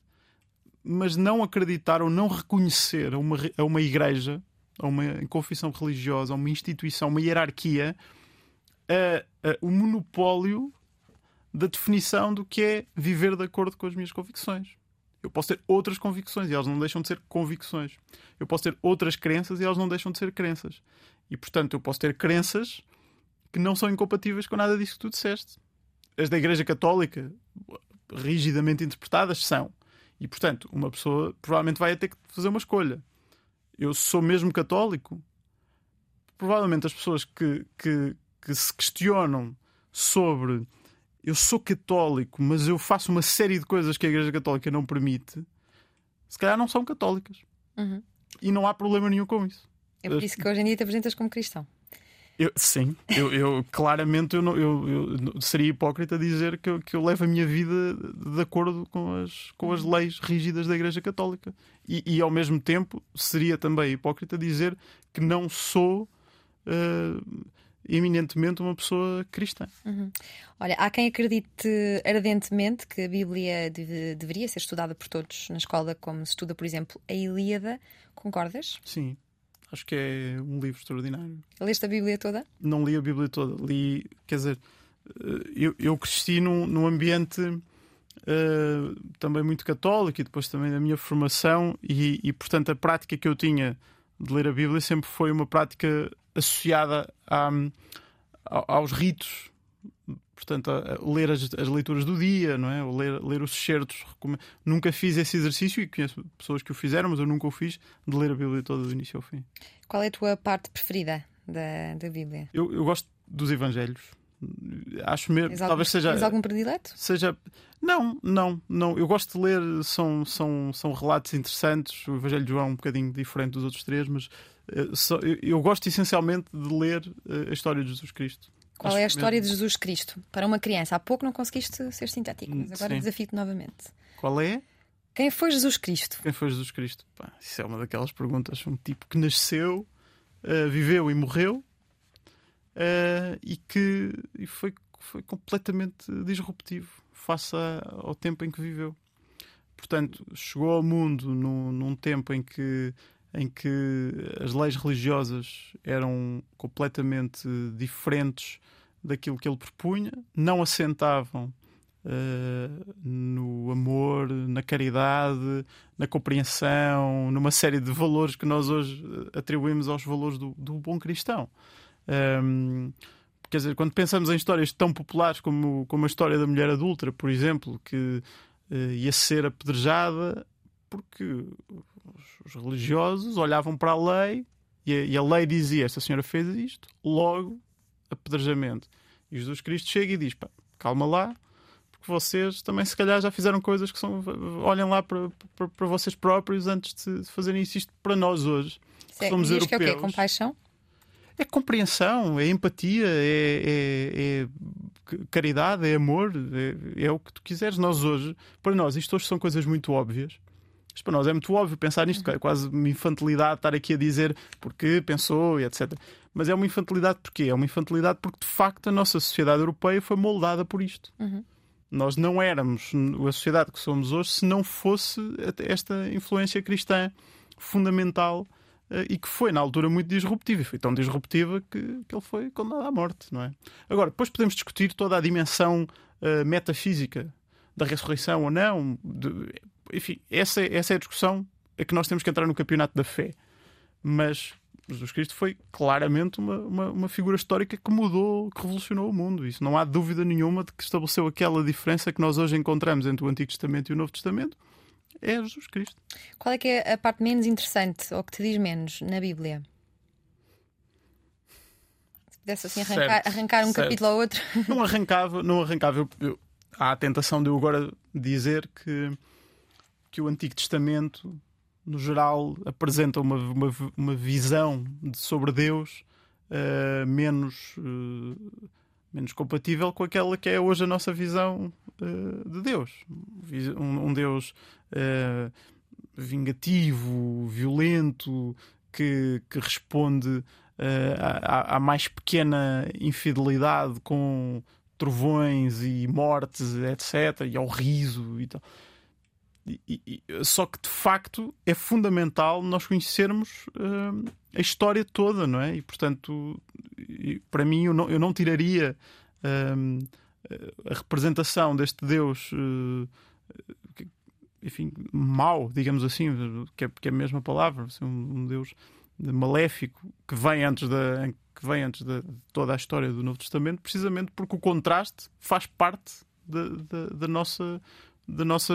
mas não acreditar ou não reconhecer a uma, a uma igreja a uma confissão religiosa, a uma instituição, uma hierarquia, a, a, o monopólio da definição do que é viver de acordo com as minhas convicções. Eu posso ter outras convicções e elas não deixam de ser convicções. Eu posso ter outras crenças e elas não deixam de ser crenças. E portanto, eu posso ter crenças que não são incompatíveis com nada disso que tu disseste. As da Igreja Católica, rigidamente interpretadas, são. E portanto, uma pessoa provavelmente vai ter que fazer uma escolha eu sou mesmo católico? Provavelmente as pessoas que, que, que se questionam sobre eu sou católico, mas eu faço uma série de coisas que a Igreja Católica não permite, se calhar não são católicas. Uhum. E não há problema nenhum com isso. É por isso que hoje em dia te apresentas como cristão. Eu, sim, eu, eu claramente eu, não, eu, eu, seria hipócrita dizer que eu, que eu levo a minha vida de acordo com as, com as leis rígidas da Igreja Católica. E, e ao mesmo tempo seria também hipócrita dizer que não sou uh, eminentemente uma pessoa cristã. Uhum. Olha, há quem acredite ardentemente que a Bíblia deve, deveria ser estudada por todos na escola, como se estuda, por exemplo, a Ilíada. Concordas? Sim. Acho que é um livro extraordinário. Leste a Bíblia toda? Não li a Bíblia toda. Li, quer dizer, eh, eu, eu cresci num, num ambiente uh, também muito católico e depois também da minha formação, e, e, portanto a prática que eu tinha de ler a Bíblia sempre foi uma prática associada a, aos ritos. Portanto, a, a ler as, as, leituras do dia, não é? Ou ler, ler os excertos. Nunca fiz esse exercício e conheço pessoas que o fizeram, mas eu nunca o fiz de ler a Bíblia toda do início ao fim. Qual é a tua parte preferida da, da Bíblia? Eu, eu gosto dos Evangelhos acho mesmo. Tens talvez algum, seja. Tens algum predileto? Seja. Não, não, não. Eu gosto de ler, são, são, são relatos interessantes. O Evangelho de João é um bocadinho diferente dos outros três, mas eu, gosto essencialmente de ler uh, a história de Jesus Cristo. Qual é a história de Jesus Cristo? Para uma criança, há pouco não conseguiste ser sintético, mas agora desafio-te novamente. Qual é? Quem foi Jesus Cristo? Quem foi Jesus Cristo? Pá, isso é uma daquelas perguntas. Um tipo que nasceu, uh, viveu e morreu uh, e que e foi, foi completamente disruptivo face ao tempo em que viveu. Portanto, chegou ao mundo no, num tempo em que, em que as leis religiosas eram completamente diferentes daquilo que ele propunha, não assentavam Uh, no amor, na caridade, na compreensão, numa série de valores que nós hoje atribuímos aos valores do, do bom cristão. Um, quer dizer, quando pensamos em histórias tão populares como, como a história da mulher adulta, por exemplo, que uh, ia ser apedrejada porque os, os, religiosos olhavam para a lei e a, e a, lei dizia: Esta senhora fez isto, logo apedrejamento. E Jesus Cristo chega e diz: Pá, calma lá, porque vocês também, se calhar, já fizeram coisas que são. Olhem lá para, para, para vocês próprios antes de fazerem isso. Isto para nós hoje. Que somos europeus. Que é o quê? Compaixão? é compreensão, é empatia, é, é, é caridade, é amor, é, é, o que tu quiseres. Nós hoje, para nós, isto hoje são coisas muito óbvias. Isto para nós é muito óbvio pensar nisto, é quase uma infantilidade estar aqui a dizer porque pensou e etc. Mas é uma infantilidade porquê? É uma infantilidade porque de facto a nossa sociedade europeia foi moldada por isto. Uhum. Nós não éramos a sociedade que somos hoje se não fosse esta influência cristã fundamental eh, e que foi na altura muito disruptiva. E foi tão disruptiva que, que ele foi condenado à morte, não é? Agora, depois podemos discutir toda a dimensão uh, metafísica da ressurreição ou não. De, enfim, essa, essa é a discussão a que nós temos que entrar no campeonato da fé. Mas Jesus Cristo foi claramente uma, uma, uma, figura histórica que mudou, que revolucionou o mundo. Isso não há dúvida nenhuma de que estabeleceu aquela diferença que nós hoje encontramos entre o Antigo Testamento e o Novo Testamento é Jesus Cristo. Qual é que é a parte menos interessante ou que te diz menos na Bíblia? Se pudesse assim arrancar, arrancar um certo. capítulo ao outro. Não arrancava, não arrancava. Eu, eu, há a tentação de eu agora dizer que, que o Antigo Testamento, no geral, apresenta uma, uma, uma visão de, sobre Deus uh, menos. Uh, menos compatível com aquela que é hoje a nossa visão uh, de Deus. Um, um Deus vingativo, violento, que, que responde à, à, mais pequena infidelidade com trovões e mortes, etc., e ao riso e tal. E, e, só que de facto é fundamental nós conhecermos uh, a história toda, não é? E portanto, para mim, eu não, eu não tiraria uh, a representação deste Deus, uh, enfim, mau, digamos assim, que é, que é a mesma palavra, assim, um, um, Deus maléfico que vem antes da que vem antes de toda a história do Novo Testamento, precisamente porque o contraste faz parte da, da nossa da nossa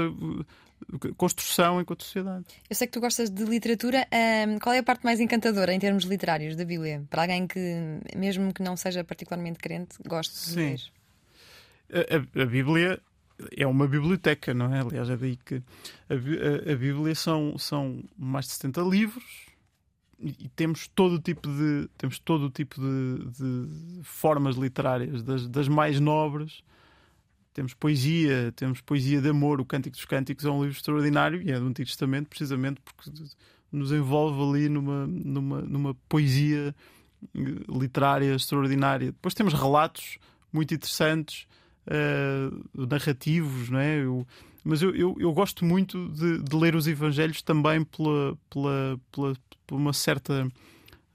construção enquanto sociedade. Eu sei que tu gostas de literatura. Um, qual é a parte mais encantadora em termos literários da Bíblia? Para alguém que, mesmo que não seja particularmente crente, goste de Sim. ler. A, a, Bíblia é uma biblioteca, não é? Aliás, é daí que a, a, a Bíblia são, são mais de 70 livros e, e temos todo o tipo de temos todo o tipo de, de formas literárias, das, das mais nobres temos poesia, temos poesia de amor. O Cântico dos Cânticos é um livro extraordinário e é do Antigo Testamento, precisamente porque nos envolve ali numa, numa, numa poesia eh, literária extraordinária. Depois temos relatos muito interessantes, uh, narrativos, não é? Eu, mas eu, eu, eu, gosto muito de, de, ler os Evangelhos também pela, pela, pela, por uma certa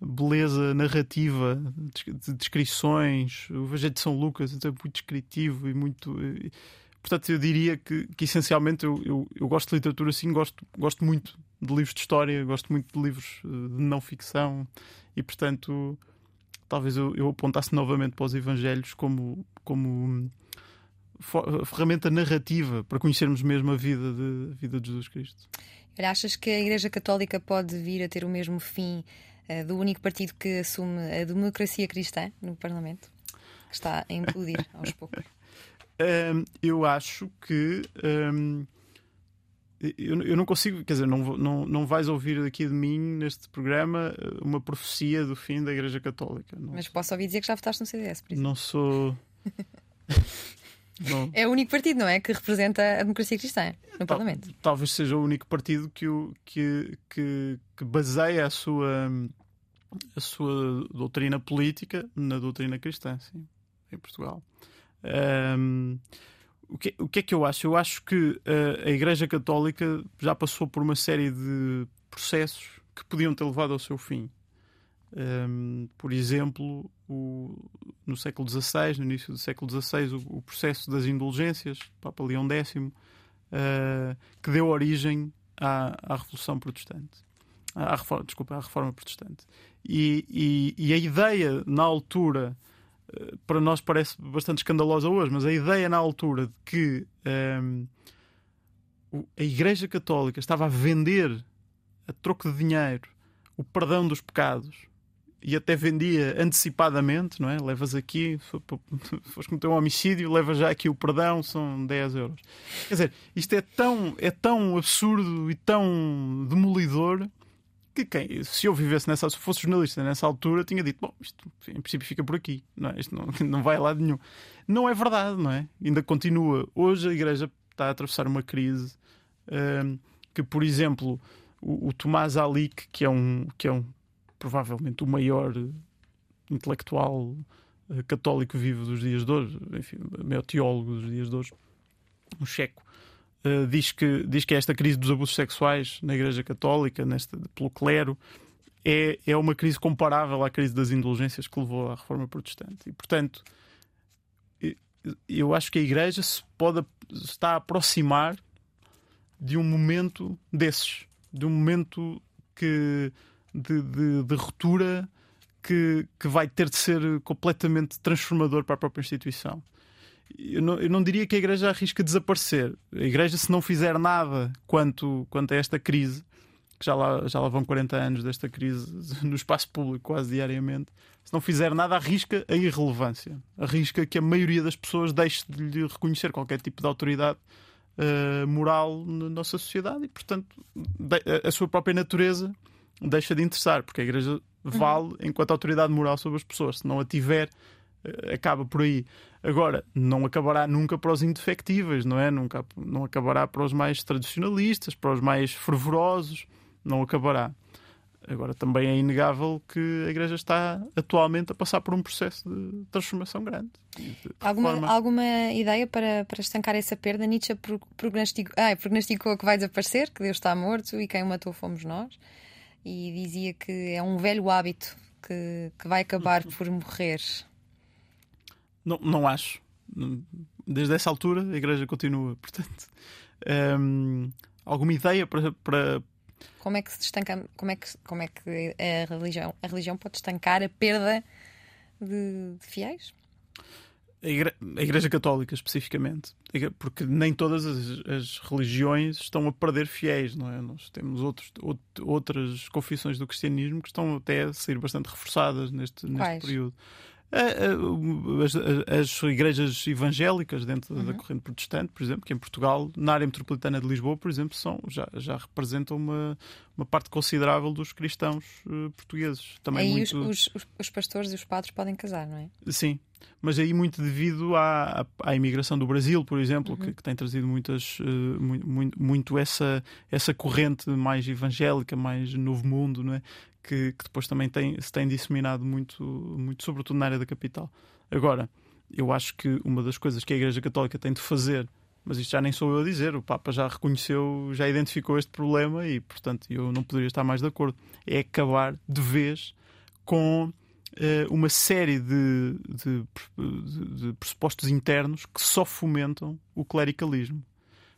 beleza narrativa, de descrições. O Evangelho de São Lucas é muito descritivo e muito. portanto, eu diria que, que essencialmente eu, eu, eu, gosto de literatura, sim, gosto, gosto muito de livros de história, gosto muito de livros eh, de não ficção e, portanto, talvez eu, eu apontasse novamente para os Evangelhos como, como ferramenta narrativa para conhecermos mesmo a vida de, a vida de Jesus Cristo. Achas que a Igreja Católica pode vir a ter o mesmo fim do único partido que assume a democracia cristã no Parlamento? Que está a implodir aos poucos. Um, eu acho que. Um, eu, eu, não consigo, quer dizer, não, não, não vais ouvir aqui de mim neste programa eh, uma profecia do fim da Igreja Católica. Não Mas posso ouvir dizer que já votaste no CDS, por exemplo. Não sou. É o único partido, não é? Que representa a democracia cristã no Tal, Parlamento. Talvez seja o único partido que, o, que, que, que baseia a sua, a sua doutrina política na doutrina cristã, sim, em Portugal. Um, o, que, o que é que eu acho? Eu acho que a, a Igreja Católica já passou por uma série de processos que podiam ter levado ao seu fim. Um, por exemplo, o, no século XVI, no início do século XVI, o, o processo das indulgências, Papa Leão X, uh, que deu origem à, à Revolução Protestante. À, reforma, desculpa, à Reforma Protestante. E, e, e a ideia, na altura, uh, para nós parece bastante escandalosa hoje, mas a ideia na altura de que um, a Igreja Católica estava a vender a troco de dinheiro o perdão dos pecados e até vendia antecipadamente, não é? Levas aqui, foste cometer um homicídio, levas já aqui o perdão, são 10 euros. Quer dizer, isto é tão, é tão absurdo e tão demolidor que quem, se eu vivesse nessa, se fosse jornalista nessa altura, tinha dito: bom, isto em princípio fica por aqui, não é? Isto não, não vai a lado nenhum. Não é verdade, não é? Ainda continua. Hoje a Igreja está a atravessar uma crise hum, que, por exemplo, o, o Tomás Alic, que é um, que é um provavelmente o maior intelectual eh, católico vivo dos dias de hoje, enfim, maior teólogo dos dias de hoje, um checo, uh, diz, que, diz que esta crise dos abusos sexuais na Igreja Católica, nesta, pelo clero, é, é uma crise comparável à crise das indulgências que levou à Reforma Protestante. E, portanto, eu acho que a Igreja se pode está a aproximar de um momento desses, de um momento que de, de, de ruptura que, que vai ter de ser completamente transformador para a própria instituição. Eu não, eu não, diria que a Igreja arrisca desaparecer. A Igreja, se não fizer nada quanto, quanto a esta crise, que já lá, já lá vão 40 anos desta crise no espaço público quase diariamente, se não fizer nada, arrisca a irrelevância. Arrisca que a maioria das pessoas deixe de lhe reconhecer qualquer tipo de autoridade uh, moral na nossa sociedade e, portanto, a, a sua própria natureza deixa de interessar, porque a Igreja vale uhum. enquanto autoridade moral sobre as pessoas. Se não a tiver, eh, acaba por aí. Agora, não acabará nunca para os indefectíveis, não é? Nunca, não acabará para os mais tradicionalistas, para os mais fervorosos, não acabará. Agora, também é inegável que a Igreja está atualmente a passar por um processo de transformação grande. De alguma, alguma ideia para, para estancar essa perda? Nietzsche prognosticou, ah, prognosticou que vai desaparecer, que Deus está morto e quem o matou fomos nós e dizia que é um velho hábito que, que vai acabar por morrer. Não, não acho. Desde essa altura a Igreja continua. Portanto, hum, alguma ideia para, para. Como é que se estanca, como é que, como é que a religião, a religião pode estancar a perda de, de fiéis? A, igre a Igreja Católica especificamente, porque nem todas as, as, religiões estão a perder fiéis, não é? Nós temos outros, out, outras confissões do cristianismo que estão até a ser bastante reforçadas neste, neste período. As, as, igrejas evangélicas dentro uhum. da corrente protestante, por exemplo, que em Portugal, na área metropolitana de Lisboa, por exemplo, são, já, já representam uma, uma parte considerável dos cristãos uh, portugueses. Também Aí muito... os, os, os, pastores e os padres podem casar, não é? Sim, mas aí muito devido à, à, imigração do Brasil, por exemplo, uhum. que, que, tem trazido muitas, uh, muito, muito, essa, essa corrente mais evangélica, mais novo mundo, não é? Que, que depois também tem, se tem disseminado muito, muito, sobretudo na área da capital. Agora, eu acho que uma das coisas que a Igreja Católica tem de fazer, mas isto já nem sou eu a dizer, o Papa já reconheceu, já identificou este problema e, portanto, eu não poderia estar mais de acordo, é acabar de vez com uma série de, de, de, pressupostos internos que só fomentam o clericalismo.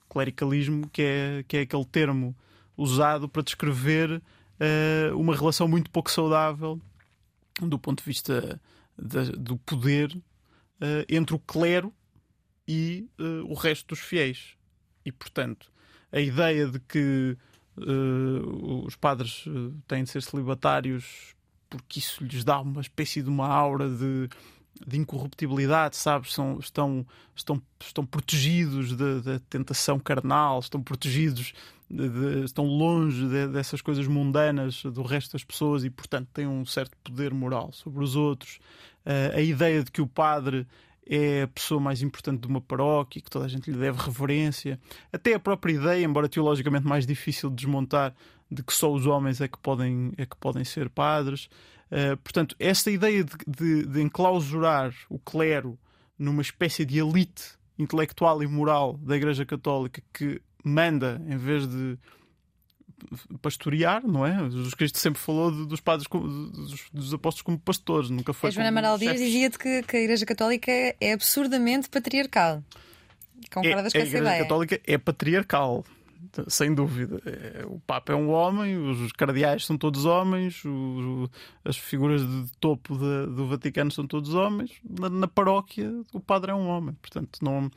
Clericalismo, que é, que é aquele termo usado para descrever uh, uma relação muito pouco saudável do ponto de vista do poder uh, entre o clero e uh, o resto dos fiéis. E, portanto, a ideia de que os padres têm de ser celibatários porque isso lhes dá uma espécie de uma aura de de incorruptibilidade, sabes? São, estão, estão, estão protegidos da tentação carnal, estão protegidos, de, estão longe de, dessas coisas mundanas do resto das pessoas e, portanto, têm um certo poder moral sobre os outros. Uh, a ideia de que o padre é a pessoa mais importante de uma paróquia, que toda a gente lhe deve reverência. Até a própria ideia, embora teologicamente mais difícil de desmontar, de que só os homens é que podem, é que podem ser padres. Uh, portanto, esta ideia de, de, de enclausurar o clero numa espécie de elite intelectual e moral da Igreja Católica que manda em vez de pastorear, não é? Jesus Cristo sempre falou de, dos padres, dos, dos, apóstolos como pastores, nunca foi. A Joana Amaral Dias dizia-te que, que, a Igreja Católica é absurdamente patriarcal. Concordas é, com essa ideia? A Igreja Católica é patriarcal sem dúvida. É, o Papa é um homem, os cardeais são todos homens, o, as figuras de topo de, do Vaticano são todos homens. Na, na, paróquia, o padre é um homem. Portanto, não.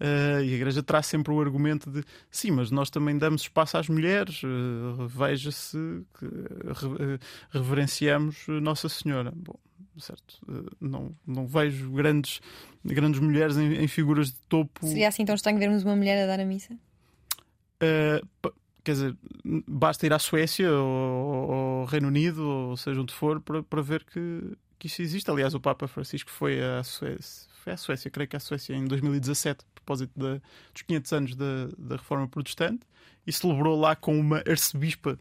Uh, e a Igreja traz sempre o argumento de sim, mas nós também damos espaço às mulheres. Uh, Veja-se que uh, reverenciamos Nossa Senhora. Bom, certo? não, não vejo grandes, grandes mulheres em, em figuras de topo. Seria assim tão estranho vermos uma mulher a dar a missa? Quer dizer, basta ir à Suécia ou ao Reino Unido, ou seja onde for, para, para ver que, que isso existe. Aliás, o Papa Francisco foi à Suécia, foi à Suécia, creio que à Suécia em 2017, a propósito de, dos 500 anos da, da Reforma Protestante, e celebrou lá com uma arcebispa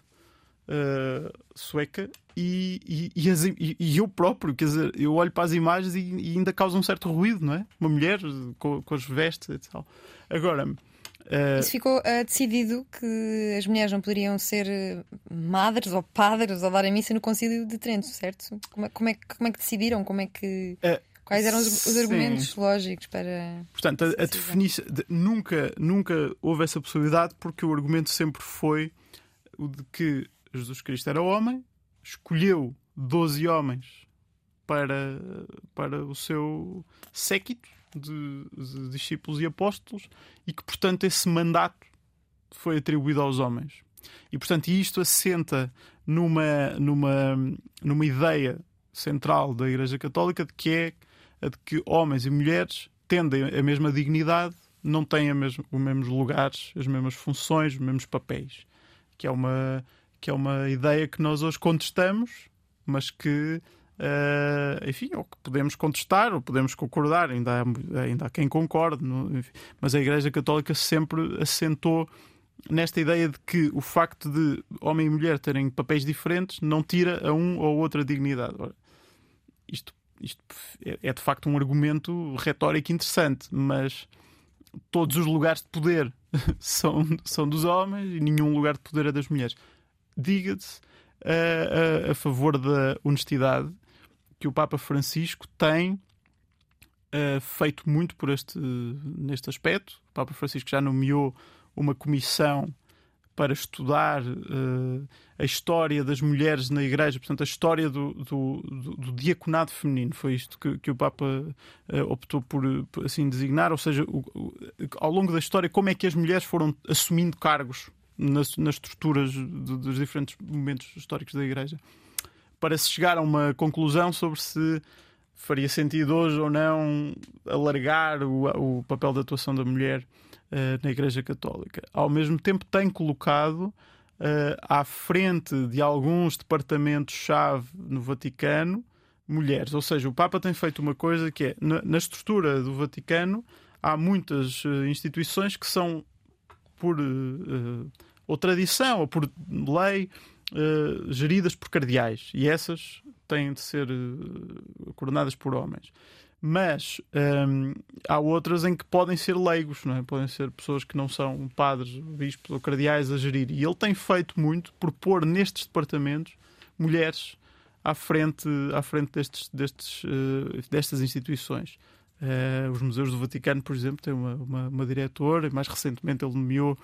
uh, sueca. E, e, e, as, e, eu próprio, quer dizer, eu olho para as imagens e, ainda causa um certo ruído, não é? Uma mulher com, com as vestes e tal. Agora, Uh... Isso ficou uh, decidido que as mulheres não poderiam ser madres ou padres ou dar a missa no Concílio de Trento, certo? Como é, como é, como é que decidiram? Como é que. Quais eram os, os argumentos lógicos para. Portanto, a, a definição. De, nunca, nunca houve essa possibilidade porque o argumento sempre foi o de que Jesus Cristo era homem, escolheu 12 homens para, para o seu séquito de, de discípulos e apóstolos e que, portanto, esse mandato foi atribuído aos homens. E, portanto, isto assenta numa, numa, numa ideia central da Igreja Católica de que é a de que homens e mulheres tendem a mesma dignidade, não têm mesma, os mesmos lugares, as mesmas funções, os mesmos papéis. Que é uma, que é uma ideia que nós hoje contestamos, mas que Uh, enfim, ou que podemos contestar, ou podemos concordar, ainda há, ainda há quem concorde, no, mas a Igreja Católica sempre assentou nesta ideia de que o facto de homem e mulher terem papéis diferentes não tira a um ou outra dignidade. Ora, isto, isto é, é de facto um argumento retórico interessante, mas todos os lugares de poder são, são dos homens e nenhum lugar de poder é das mulheres. Diga-se a, a, a favor da honestidade que o Papa Francisco tem uh, feito muito por este, neste aspecto. O Papa Francisco já nomeou uma comissão para estudar uh, a história das mulheres na Igreja, portanto, a história do, do, do, do diaconado feminino. Foi isto que, que o Papa uh, optou por, por, assim designar, ou seja, o, o, ao longo da história, como é que as mulheres foram assumindo cargos nas, nas estruturas de, dos diferentes momentos históricos da Igreja para se chegar a uma conclusão sobre se faria sentido hoje ou não alargar o, o papel de atuação da mulher na Igreja Católica. Ao mesmo tempo, tem colocado uh, à frente de alguns departamentos-chave no Vaticano mulheres. Ou seja, o Papa tem feito uma coisa que é, na, estrutura do Vaticano, há muitas uh, instituições que são por ou tradição ou por lei geridas por cardeais e essas têm de ser coordenadas por homens. Mas um, ehm, há outras em que podem ser leigos, não é? podem ser pessoas que não são padres, bispos ou cardeais a gerir. E ele tem feito muito por pôr nestes departamentos mulheres à frente, à frente destes, destes, uh, destas instituições. Uh, os museus do Vaticano, por exemplo, têm uma, uma, uma diretora, e mais recentemente ele nomeou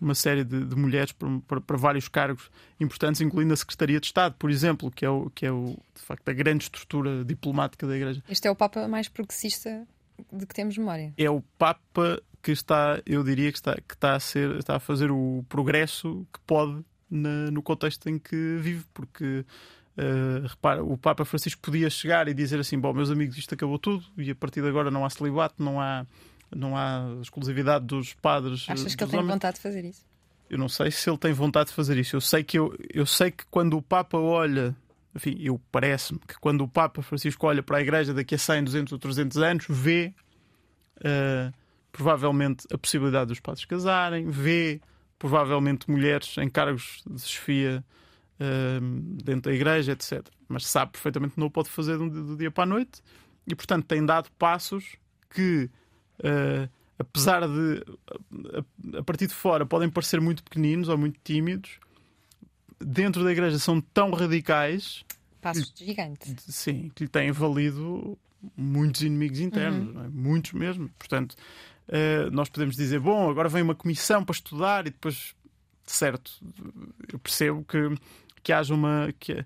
uma série de, de mulheres para, para, para, vários cargos importantes, incluindo a Secretaria de Estado, por exemplo, que é, o, que é o, de facto a grande estrutura diplomática da Igreja. Este é o Papa mais progressista de que temos memória. É o Papa que está, eu diria que está, que está, a, ser, está a fazer o progresso que pode na, no contexto em que vive, porque uh, repara, o Papa Francisco podia chegar e dizer assim: Bom, meus amigos, isto acabou tudo, e a partir de agora não há celibato, não há, não há exclusividade dos padres. Achas que ele tem vontade de fazer isso? Eu não sei se ele tem vontade de fazer isso. Eu sei que, eu, eu sei que quando o Papa olha enfim, eu parece-me que quando o Papa Francisco olha para a Igreja daqui a 100, 200 ou 300 anos, vê uh, provavelmente a possibilidade dos padres casarem, vê provavelmente mulheres em cargos de chefia uh, dentro da Igreja, etc. Mas sabe perfeitamente que não o pode fazer do dia para a noite e, portanto, tem dado passos que, uh, apesar de, a, a partir de fora, podem parecer muito pequeninos ou muito tímidos dentro da igreja são tão radicais. Passos gigantes. Sim, que lhe têm valido muitos inimigos internos, uhum. é? muitos mesmo. Portanto, uh, nós podemos dizer: bom, agora vem uma comissão para estudar e depois, certo, eu percebo que, que haja uma. Que,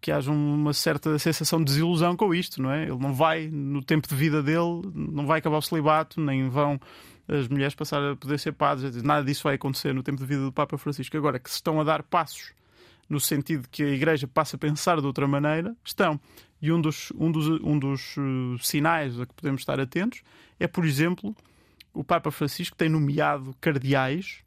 que haja uma certa sensação de desilusão com isto, não é? Ele não vai, no tempo de vida dele, não vai acabar o celibato, nem vão as mulheres passar a poder ser padres. Nada disso vai acontecer no tempo de vida do Papa Francisco. Agora, que se estão a dar passos no sentido de que a Igreja passa a pensar de outra maneira, estão. E um dos, um dos, um dos uh, sinais a que podemos estar atentos é, por exemplo, o Papa Francisco tem nomeado cardeais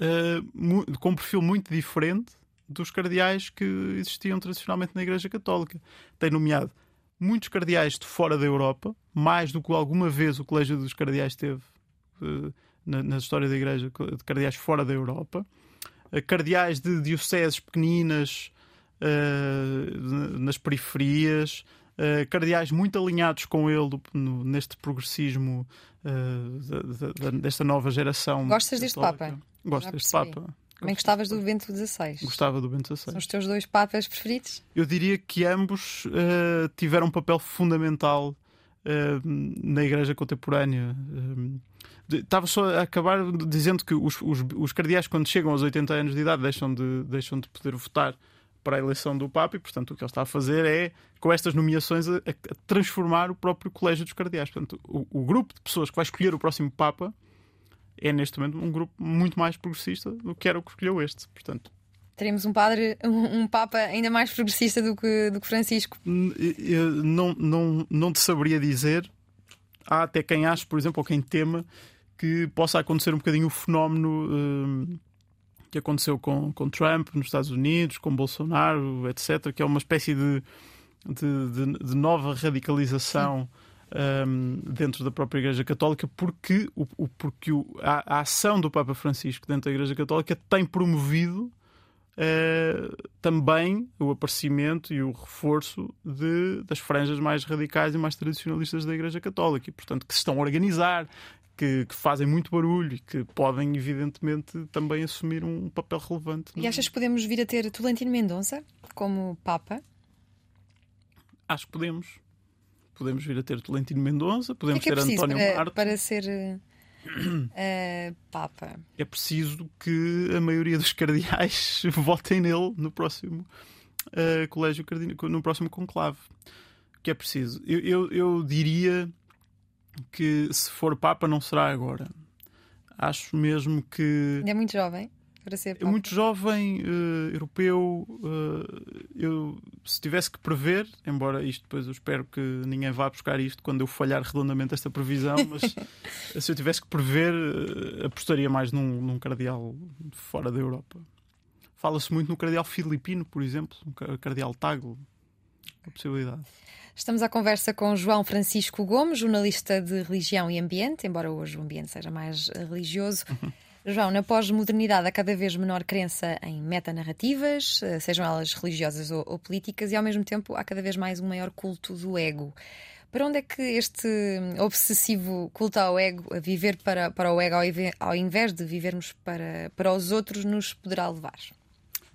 uh, com um perfil muito diferente dos cardeais que existiam tradicionalmente na Igreja Católica. Tem nomeado muitos cardeais de fora da Europa, mais do que alguma vez o Colégio dos Cardeais teve uh, na, na, história da Igreja, de cardeais fora da Europa. Eh, cardeais de dioceses pequeninas uh, nas periferias, uh, cardeais muito alinhados com ele no, neste progressismo uh, desta nova geração. Gostas deste Papa? Gosto deste Papa. Também gostavas do Bento XVI. Gostava do Bento XVI. São os teus dois papas preferidos? Eu diria que ambos uh, tiveram um papel fundamental uh, na Igreja contemporânea. Uh, Estava só a acabar dizendo que os, os, os cardeais, quando chegam aos 80 anos de idade, deixam de, deixam de poder votar para a eleição do Papa e, portanto, o que ele está a fazer é, com estas nomeações, a, a transformar o próprio colégio dos cardeais. Portanto, o, o, grupo de pessoas que vai escolher o próximo Papa é, neste momento, um grupo muito mais progressista do que era o que escolheu este. Portanto, teremos um padre, um, um, Papa ainda mais progressista do que, do que Francisco? Eu não, não, não te saberia dizer. Há até quem ache, por exemplo, ou quem tema que possa acontecer um bocadinho o fenómeno uh, que aconteceu com, com Trump nos Estados Unidos, com Bolsonaro, etc., que é uma espécie de, de, de, de nova radicalização. Um, dentro da própria Igreja Católica, porque, o, o porque o, a, a, ação do Papa Francisco dentro da Igreja Católica tem promovido uh, também o aparecimento e o reforço de, das franjas mais radicais e mais tradicionalistas da Igreja Católica, e portanto que se estão a organizar, que, que, fazem muito barulho e que podem, evidentemente, também assumir um papel relevante. E achas que podemos vir a ter Tolentino Mendonça como Papa? Acho que podemos. Podemos vir a ter Tolentino Mendonça, podemos que é que é ter António para, Marte. Para ser uh, Papa. É preciso que a maioria dos cardeais votem nele no próximo uh, colégio no próximo conclave. O que é preciso? Eu, eu, eu diria que se for Papa não será agora. Acho mesmo que. É muito jovem para ser Papa. É muito jovem, uh, europeu. Uh, eu, se tivesse que prever, embora isto depois eu espero que ninguém vá buscar isto quando eu falhar redondamente esta previsão, mas se eu tivesse que prever, uh, apostaria mais num, num cardeal fora da Europa. Fala-se muito no cardeal filipino, por exemplo, um cardeal Tagle. A possibilidade. Estamos à conversa com João Francisco Gomes, jornalista de religião e ambiente, embora hoje o ambiente seja mais religioso. Uhum. João, na pós-modernidade há cada vez menor crença em metanarrativas, eh, sejam elas religiosas ou, ou, políticas, e ao mesmo tempo há cada vez mais um maior culto do ego. Para onde é que este obsessivo culto ao ego, a viver para, para o ego ao invés de vivermos para, para os outros, nos poderá levar?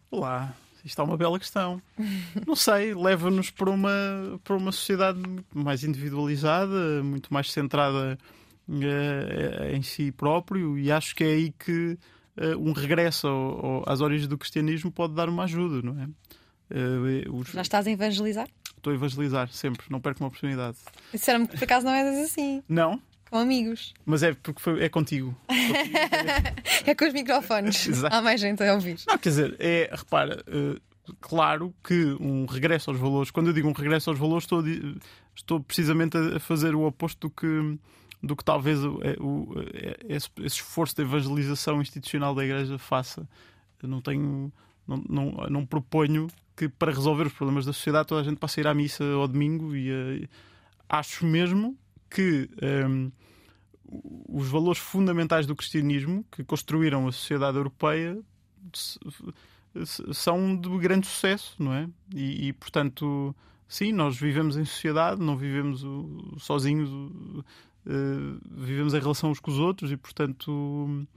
Olá, isto é uma bela questão. Não sei, leva-nos para uma, para uma sociedade mais individualizada, muito mais centrada em si próprio, e acho que é aí que uh, um regresso ao, ao, às origens do cristianismo pode dar uma ajuda, não é? Os... Já estás a evangelizar? Estou a evangelizar sempre, não perco uma oportunidade. Disseram-me que por acaso não és assim. Não? Com amigos. Mas é porque foi, é contigo. é com os microfones. Exato. Há mais gente a ouvir. Não, quer dizer, é, repara, claro que um regresso aos valores, quando eu digo um regresso aos valores, estou, estou precisamente a fazer o oposto do que, do que talvez o, é, o, é, esse, esse esforço de evangelização institucional da Igreja faça. Eu não tenho. Não, não, não proponho que para resolver os problemas da sociedade toda a gente passe a ir à missa ao domingo e uh, acho mesmo que um, os valores fundamentais do cristianismo que construíram a sociedade europeia são de grande sucesso, não é? E, e portanto, sim, nós vivemos em sociedade, não vivemos sozinhos, uh, vivemos em relação uns com os outros e, portanto.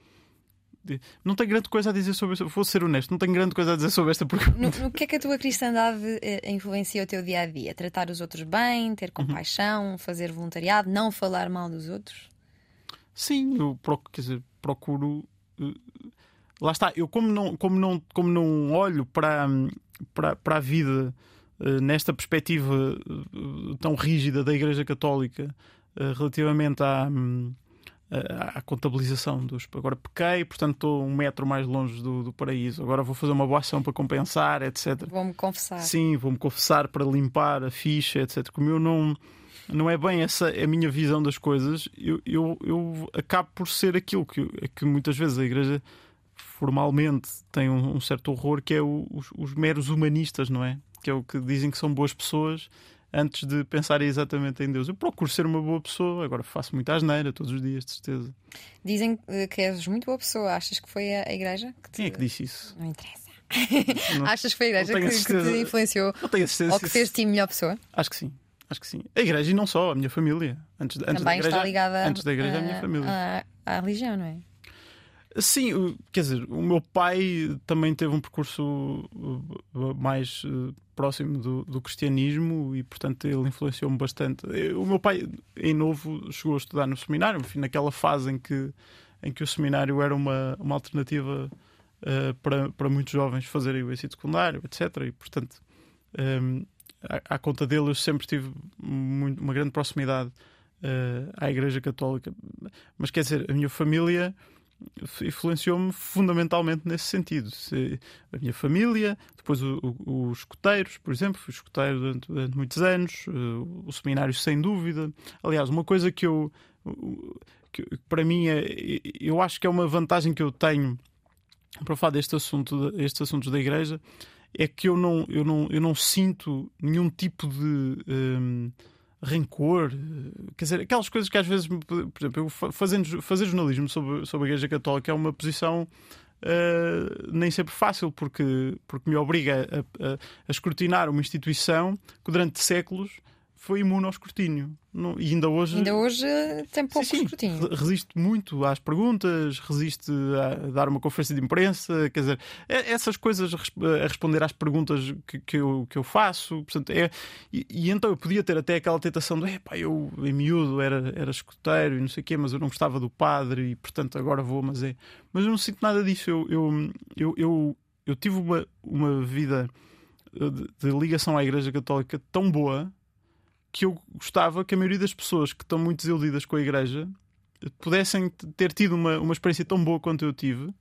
Não tenho grande coisa a dizer sobre isso. Vou ser honesto, não tenho grande coisa a dizer sobre esta pergunta. No, no que é que a tua cristandade eh, influencia o teu dia a dia? Tratar os outros bem, ter uhum. compaixão, uhum. fazer voluntariado, não falar mal dos outros? Sim, eu procuro, quer dizer, procuro. Uh, lá está, eu como não, como não, como não olho para, para, para a vida nesta perspectiva tão rígida da Igreja Católica relativamente à. Um, à contabilização dos. Agora pequei, portanto estou um metro mais longe do, do paraíso. Agora vou fazer uma boa ação para compensar, etc. Vou-me confessar. Sim, vou-me confessar para limpar a ficha, etc. Como eu não. Não é bem essa a minha visão das coisas. Eu, eu, eu acabo por ser aquilo que, que muitas vezes a Igreja formalmente tem um, um certo horror, que é o, os, os meros humanistas, não é? Que é o que dizem que são boas pessoas antes de pensar exatamente em Deus. Eu procuro ser uma boa pessoa, agora faço muita asneira todos os dias, de certeza. Dizem eh, que és muito boa pessoa. Achas que foi a igreja que te... Quem é que disse isso? Não interessa. Não, Achas que foi a igreja que, que, te influenciou? Não tenho certeza. Ou que fez te melhor pessoa? Acho que sim. Acho que sim. A igreja e não só, a minha família. Antes, antes Também da igreja, está ligada antes da igreja, a, a minha família. À religião, não é? Sim, quer dizer, o meu pai também teve um percurso uh, mais uh, próximo do, do cristianismo e, portanto, ele influenciou-me bastante. O meu pai, em novo, chegou a estudar no seminário, enfim, naquela fase em que, em que o seminário era uma, uma alternativa uh, para, para muitos jovens fazerem o ensino secundário, etc. E, portanto, um, à, à, conta dele, eu sempre tive muito, uma grande proximidade uh, à Igreja Católica. Mas, quer dizer, a minha família influenciou-me fundamentalmente nesse sentido. A minha família, depois o, o, os escuteiros, por exemplo, fui escuteiro durante, durante, muitos anos, eh, o seminário sem dúvida. Aliás, uma coisa que eu que para mim é, eu acho que é uma vantagem que eu tenho para falar deste assunto, estes assuntos da igreja, é que eu não, eu não, eu não sinto nenhum tipo de um, rancor, quer dizer, aquelas coisas que às vezes, por exemplo, fazendo, fazer jornalismo sobre, sobre a Igreja Católica é uma posição uh, nem sempre fácil, porque, porque me obriga a, a, a escrutinar uma instituição que durante séculos foi imune ao escrutínio. Não, e ainda hoje. Ainda hoje tem pouco sim, sim, escrutínio. Resiste muito às perguntas, resiste a dar uma conferência de imprensa, quer dizer, é, essas coisas a responder às perguntas que, que, eu, que eu faço. Portanto, é, e, e, então eu podia ter até aquela tentação de epá, eu em miúdo era, era escuteiro e não sei o quê, mas eu não gostava do padre e portanto agora vou, mas é. Mas eu não sinto nada disso. Eu, eu, eu, eu, eu tive uma, uma vida de, de ligação à Igreja Católica tão boa que eu gostava que a maioria das pessoas que estão muito desiludidas com a igreja pudessem ter tido uma, uma experiência tão boa quanto eu tive,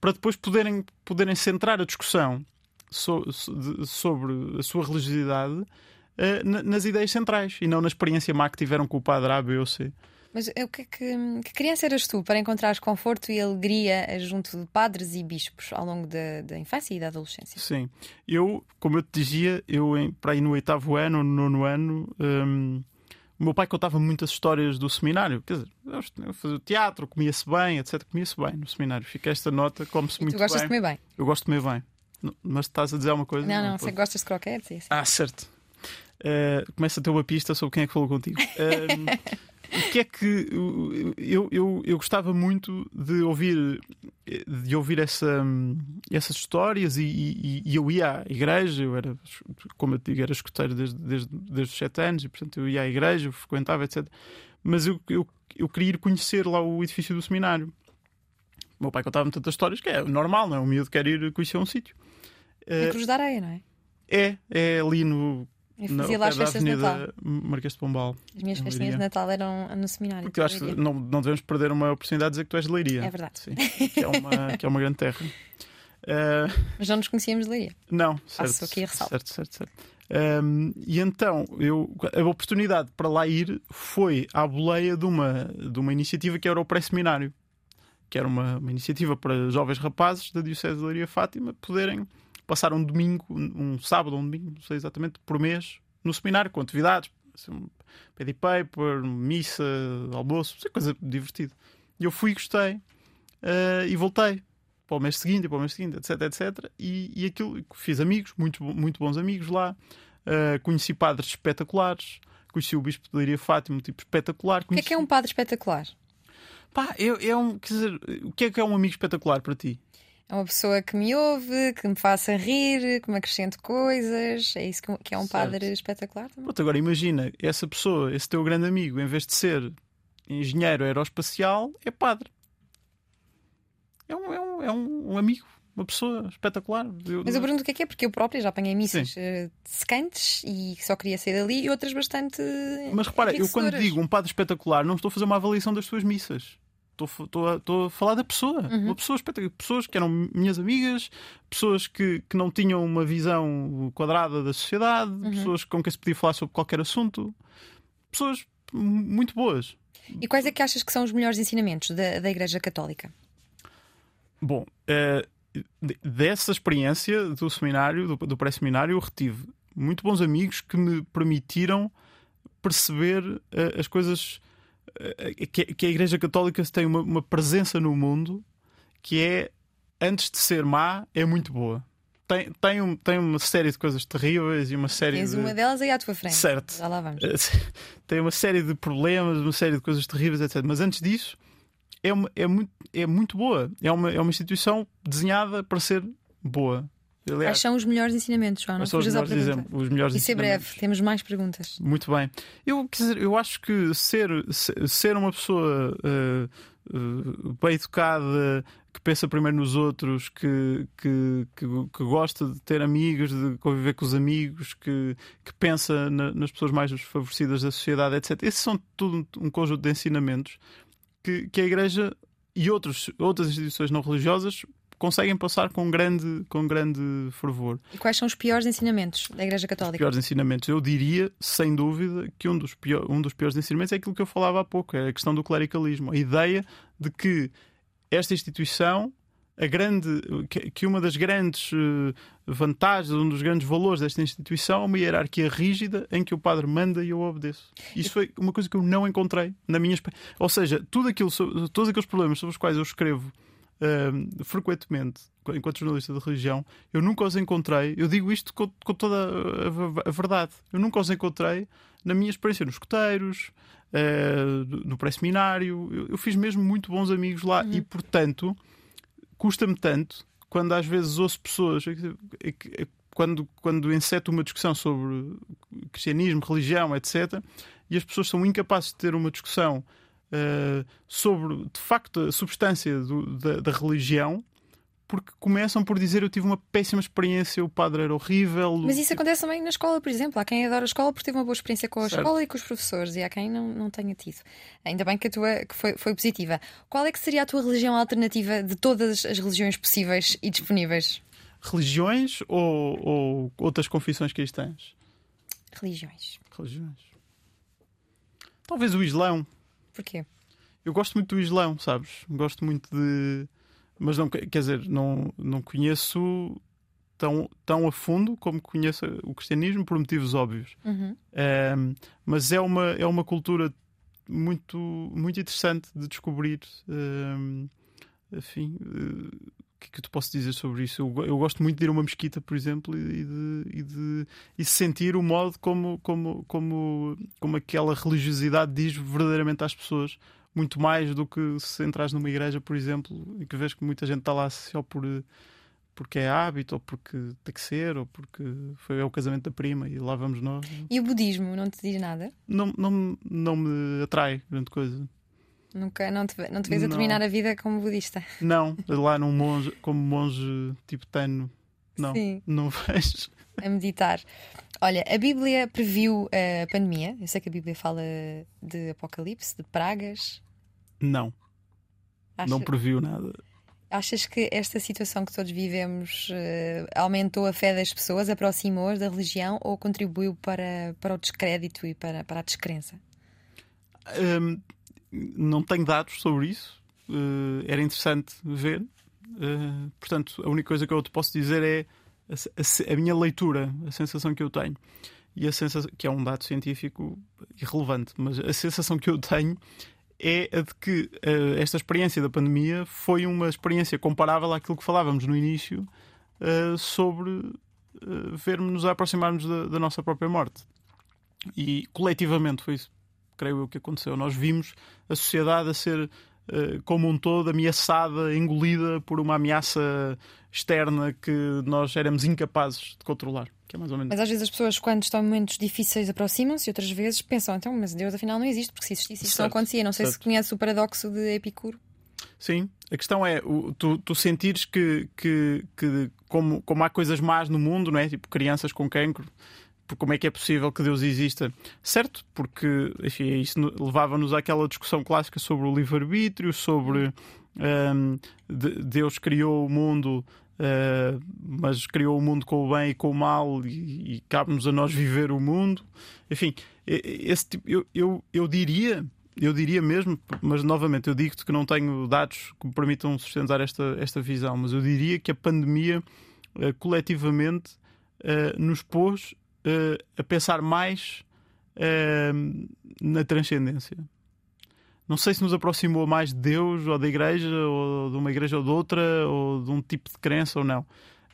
para depois poderem, poderem centrar a discussão so, so, sobre a sua religiosidade uh, nas ideias centrais e não na experiência má que tiveram com o padre A, B ou C. Mas o que, que, que criança eras tu para encontrares conforto e alegria junto de padres e bispos ao longo da, da infância e da adolescência? Sim, eu, como eu te dizia, eu para ir no oitavo ano ou no nono ano. Um, o meu pai contava muitas histórias do seminário. Quer dizer, eu fazia teatro, comia-se bem, etc. Comia-se bem no seminário. Fica esta nota, come-se muito bem. Tu gostas de comer bem? Eu gosto de comer bem. Mas estás a dizer alguma coisa? Não, não, não você gostas de croquetes? Ah, certo. Uh, começa a ter uma pista sobre quem é que falou contigo. Uh, o que é que eu, eu, eu gostava muito de ouvir de ouvir essa, essas histórias e, e, e, eu ia à igreja, eu era, como eu digo, era escuteiro desde, desde, desde os sete anos e portanto eu ia à igreja, eu frequentava, etc. Mas eu, eu, eu queria ir conhecer lá o edifício do seminário. O meu pai contava-me tantas histórias que é normal, não é? O miúdo quer ir conhecer um sítio. É Cruz da Areia, não é? É, é ali no eu fazia lá as festas de Natal. Marquês de Pombal. As minhas festinhas de Natal eram no seminário. Porque eu acho que não, não devemos perder uma oportunidade de dizer que tu és de Leiria. É verdade. Sim, que, é uma, que é uma grande terra. Uh... Mas não nos conhecíamos de Leiria. Não, certo. Faço aqui a ressalva. Certo, certo, certo. Um, e então, eu, a oportunidade para lá ir foi à boleia de uma, de uma iniciativa que era o pré-seminário, que era uma, uma iniciativa para jovens rapazes da Diocese de Leiria Fátima poderem passar um domingo, um sábado ou um domingo, não sei exatamente, por mês, no seminário, com atividades, assim, pedi paper, missa, almoço, coisa divertida. E eu fui e gostei uh, e voltei para o mês seguinte e para o mês seguinte, etc, etc. E, e aquilo, fiz amigos, muito, muito bons amigos lá, uh, conheci padres espetaculares, conheci o Bispo de Leiria Fátima, um tipo espetacular. Conheci... O que é que é um padre espetacular? Pá, é, é um, quer dizer, o que é que é um amigo espetacular para ti? É uma pessoa que me ouve, que me faça rir, que me acrescente coisas. É isso que é um certo. padre espetacular também. Pronto, agora imagina, essa pessoa, esse teu grande amigo, em vez de ser engenheiro aeroespacial, é padre. É um, é um, é um, amigo, uma pessoa espetacular. Eu, Mas eu pergunto o que é que é, porque eu própria já apanhei missas uh, secantes e só queria sair dali e outras bastante. Mas repara, eu quando digo um padre espetacular, não estou a fazer uma avaliação das tuas missas. Estou, a, falar da pessoa. Uhum. Uma pessoa espetacular. Pessoas que eram minhas amigas, pessoas que, que não tinham uma visão quadrada da sociedade, uhum. pessoas com quem se podia falar sobre qualquer assunto. Pessoas muito boas. E quais é que achas que são os melhores ensinamentos da, da Igreja Católica? Bom, uh, dessa experiência do seminário, do, do pré-seminário, eu retive muito bons amigos que me permitiram perceber uh, as coisas que, que a Igreja Católica tem uma, uma presença no mundo que é, antes de ser má, é muito boa tem, tem, um, tem uma série de coisas terríveis e uma série Tens de... uma delas aí à tua frente. Certo. Já lá vamos. Tem uma série de problemas, uma série de coisas terríveis, etc. Mas antes disso, é, uma, é, muito, é muito boa. É uma, é uma instituição desenhada para ser boa. Aliás, Quais são os melhores ensinamentos, João? Não são os melhores, exemplos, os melhores Isso é breve, temos mais perguntas. Muito bem. Eu, quer dizer, eu acho que ser, ser uma pessoa uh, uh, bem educada, que pensa primeiro nos outros, que, que, que, que, gosta de ter amigos, de conviver com os amigos, que, que pensa na, nas pessoas mais desfavorecidas da sociedade, etc. Esses são tudo um conjunto de ensinamentos que, que a Igreja e outros, outras instituições não religiosas conseguem passar com grande, com grande fervor. E quais são os piores ensinamentos da Igreja Católica? Os piores ensinamentos, eu diria, sem dúvida, que um dos, pior, um dos piores ensinamentos é aquilo que eu falava há pouco, é a questão do clericalismo. A ideia de que esta instituição, a grande, que uma das grandes eh, vantagens, um dos grandes valores desta instituição é uma hierarquia rígida em que o padre manda e eu obedeço. Isso foi uma coisa que eu não encontrei na minha. Ou seja, tudo aquilo, todos aqueles problemas sobre os quais eu escrevo uh, frequentemente, enquanto jornalista de religião, eu nunca os encontrei. Eu digo isto com, com toda a, a, verdade. Eu nunca os encontrei na minha experiência nos escuteiros, uh, no pré-seminário. Eu, eu, fiz mesmo muito bons amigos lá uhum. e, portanto, custa-me tanto quando às vezes ouço pessoas. É é quando, quando enceto uma discussão sobre cristianismo, religião, etc., e as pessoas são incapazes de ter uma discussão uh, sobre, de facto, a substância do, da, da, religião, porque começam por dizer eu tive uma péssima experiência, o padre era horrível. Mas isso acontece também na escola, por exemplo. Há quem adora a escola porque teve uma boa experiência com a certo. escola e com os professores, e há quem não, não tenha tido. Ainda bem que a tua que foi, foi positiva. Qual é que seria a tua religião alternativa de todas as religiões possíveis e disponíveis? Religiões ou, ou outras confissões cristãs? Religiões. Religiões. Talvez o Islão. Porquê? Eu gosto muito do Islão, sabes? Gosto muito de. Mas não, quer dizer, não, não conheço tão, tão a fundo como conheço o cristianismo por motivos óbvios. Uhum. Um, mas é uma, é uma cultura muito, muito interessante de descobrir. Um, enfim, que que eu te posso dizer sobre isso? Eu, eu gosto muito de ir a uma mesquita, por exemplo, e de, e de, e sentir o modo como, como, como, como aquela religiosidade diz verdadeiramente às pessoas, muito mais do que se entras numa igreja, por exemplo, e que vês que muita gente está lá só por porque é hábito, ou porque tem que ser, ou porque foi é o casamento da prima e lá vamos nós. E o budismo não te diz nada? Não, não, não me atrai grande coisa. Nunca, não te, não te vês a terminar a vida como budista? Não, lá num monge, como monge tibetano, não, Sim. não vejo. A meditar. Olha, a Bíblia previu a pandemia. Eu sei que a Bíblia fala de apocalipse, de pragas. Não. Acha... Não previu nada. Achas que esta situação que todos vivemos uh, aumentou a fé das pessoas, aproximou-as da religião ou contribuiu para, para o descrédito e para, para a descrença? Um, não tenho dados sobre isso. Uh, era interessante ver. Uh, portanto, a única coisa que eu te posso dizer é a, a, a, minha leitura, a sensação que eu tenho. E a sensação, que é um dado científico irrelevante, mas a sensação que eu tenho é a de que uh, esta experiência da pandemia foi uma experiência comparável àquilo que falávamos no início sobre vermos-nos aproximarmos da, da, nossa própria morte. E coletivamente foi isso creio eu, que aconteceu. Nós vimos a sociedade a ser, uh, como um todo, ameaçada, engolida por uma ameaça externa que nós éramos incapazes de controlar. Que é mais ou menos. Mas às vezes as pessoas, quando estão em momentos difíceis, aproximam-se e outras vezes pensam, então, mas Deus afinal não existe, porque se existisse isso certo, não acontecia. Não sei certo. se conhece o paradoxo de Epicuro. Sim, a questão é tu, tu sentires que, que, que como, como há coisas más no mundo, não é? Tipo crianças com cancro, como é que é possível que Deus exista? Certo, porque enfim, isso levava-nos àquela discussão clássica sobre o livre-arbítrio, sobre um, de, Deus criou o mundo, uh, mas criou o mundo com o bem e com o mal, e, e cabe-nos a nós viver o mundo. Enfim, esse tipo, eu, eu, eu diria. Eu diria mesmo, mas novamente eu digo-te que não tenho dados que me permitam sustentar esta, esta visão, mas eu diria que a pandemia uh, coletivamente uh, nos pôs uh, a pensar mais uh, na transcendência. Não sei se nos aproximou mais de Deus ou da igreja, ou de uma igreja ou de outra, ou de um tipo de crença ou não.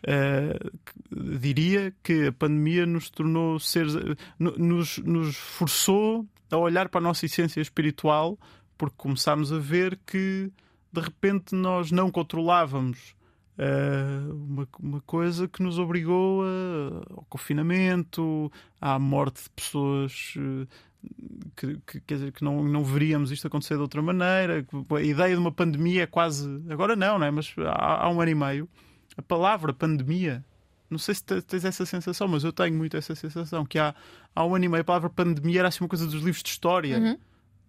Uh, diria que a pandemia nos tornou seres, nos, nos forçou a olhar para a nossa essência espiritual, porque começámos a ver que de repente nós não controlávamos Uh, uma, uma, coisa que nos obrigou a, ao confinamento, à morte de pessoas uh, que, que, quer dizer, que não, não veríamos isto acontecer de outra maneira. A ideia de uma pandemia é quase. Agora não, não é? Mas há, há um ano e meio, a palavra pandemia. Não sei se tens essa sensação, mas eu tenho muito essa sensação que há, há um ano e meio a palavra pandemia era assim uma coisa dos livros de história, uhum.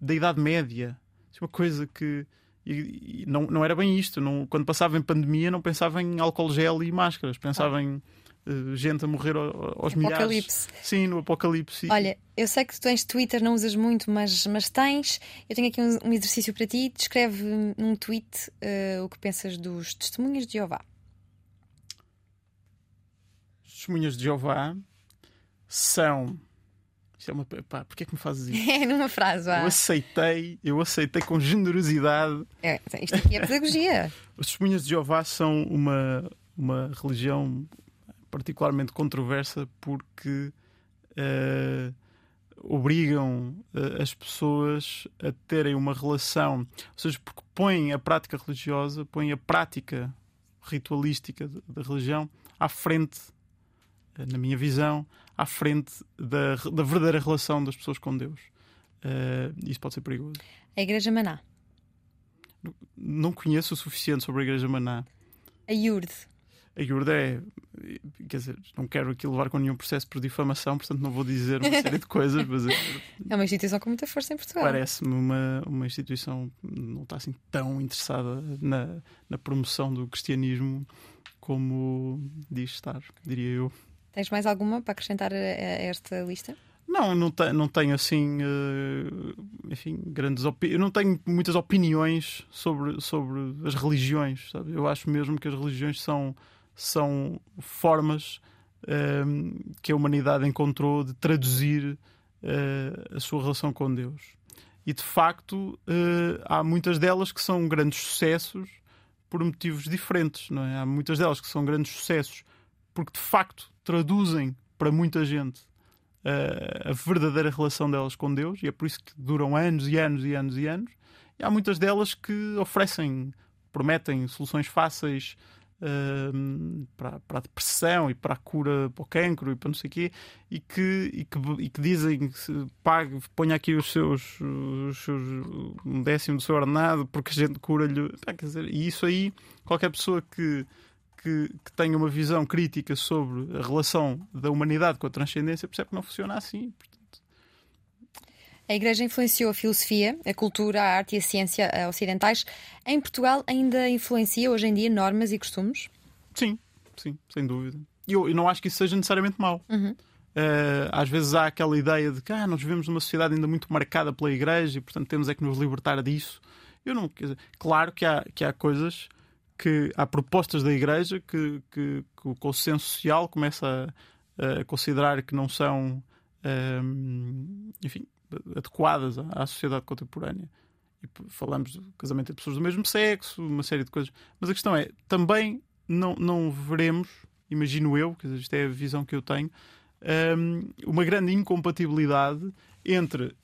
da Idade Média. Assim, uma coisa que e, e não, não era bem isto. Não, quando passava em pandemia, não pensava em álcool gel e máscaras, pensava ah. em uh, gente a morrer aos apocalipse. milhares. Sim, no apocalipse. Olha, eu sei que tu tens Twitter, não usas muito, mas, mas tens. Eu tenho aqui um, um exercício para ti. Descreve num tweet uh, o que pensas dos testemunhos de Jeová. Os testemunhas de Jeová são isto é uma. Pá, porquê é que me fazes isso? É numa frase, vá. Eu aceitei, eu aceitei com generosidade. É, isto aqui é pedagogia. Os testemunhas de Jeová são uma, uma religião particularmente controversa porque uh, obrigam uh, as pessoas a terem uma relação, ou seja, porque põem a prática religiosa, põem a prática ritualística da religião à frente, uh, na minha visão, à frente da, da verdadeira relação das pessoas com Deus. Uh, isso pode ser perigoso. A Igreja Maná. Não conheço o suficiente sobre a Igreja Maná. A IURD. A IURD é. Quer dizer, não quero aqui levar com nenhum processo por difamação, portanto não vou dizer uma série de coisas. Mas é, é uma instituição com muita força em Portugal. Parece-me uma, uma instituição não está assim tão interessada na, na promoção do cristianismo como diz estar, diria eu. Tens mais alguma para acrescentar a, esta lista? Não, não, te, não tenho assim, uh, enfim, grandes opiniões. Não tenho muitas opiniões sobre, sobre as religiões. Sabe? Eu acho mesmo que as religiões são, são formas uh, que a humanidade encontrou de traduzir uh, a sua relação com Deus. E de facto, há muitas delas que são grandes sucessos por motivos diferentes, não é? Há muitas delas que são grandes sucessos porque de facto traduzem para muita gente uh, a verdadeira relação delas com Deus e é por isso que duram anos e anos e anos e anos. E há muitas delas que oferecem, prometem soluções fáceis uh, para, para, a depressão e para a cura para o cancro e para não sei o quê, e que, e que, e que dizem que pague, ponha aqui os seus, os seus um décimo do seu ordenado porque a gente cura-lhe. E isso aí, qualquer pessoa que que, que tenha uma visão crítica sobre a relação da humanidade com a transcendência percebe que não funciona assim. Portanto... A Igreja influenciou a filosofia, a cultura, a arte e a ciência ocidentais. Em Portugal ainda influencia hoje em dia normas e costumes? Sim, sim, sem dúvida. E eu, eu não acho que isso seja necessariamente mau. Uhum. Uh, às vezes há aquela ideia de que ah, nós vivemos numa sociedade ainda muito marcada pela Igreja e, portanto, temos é que nos libertar disso. Eu não, dizer, claro que há, que há coisas que há propostas da Igreja que, que, que o consenso social começa a, a considerar que não são, um, enfim, adequadas à, sociedade contemporânea. E falamos do casamento entre pessoas do mesmo sexo, uma série de coisas. Mas a questão é, também não, não veremos, imagino eu, que isto é a visão que eu tenho, um, uma grande incompatibilidade entre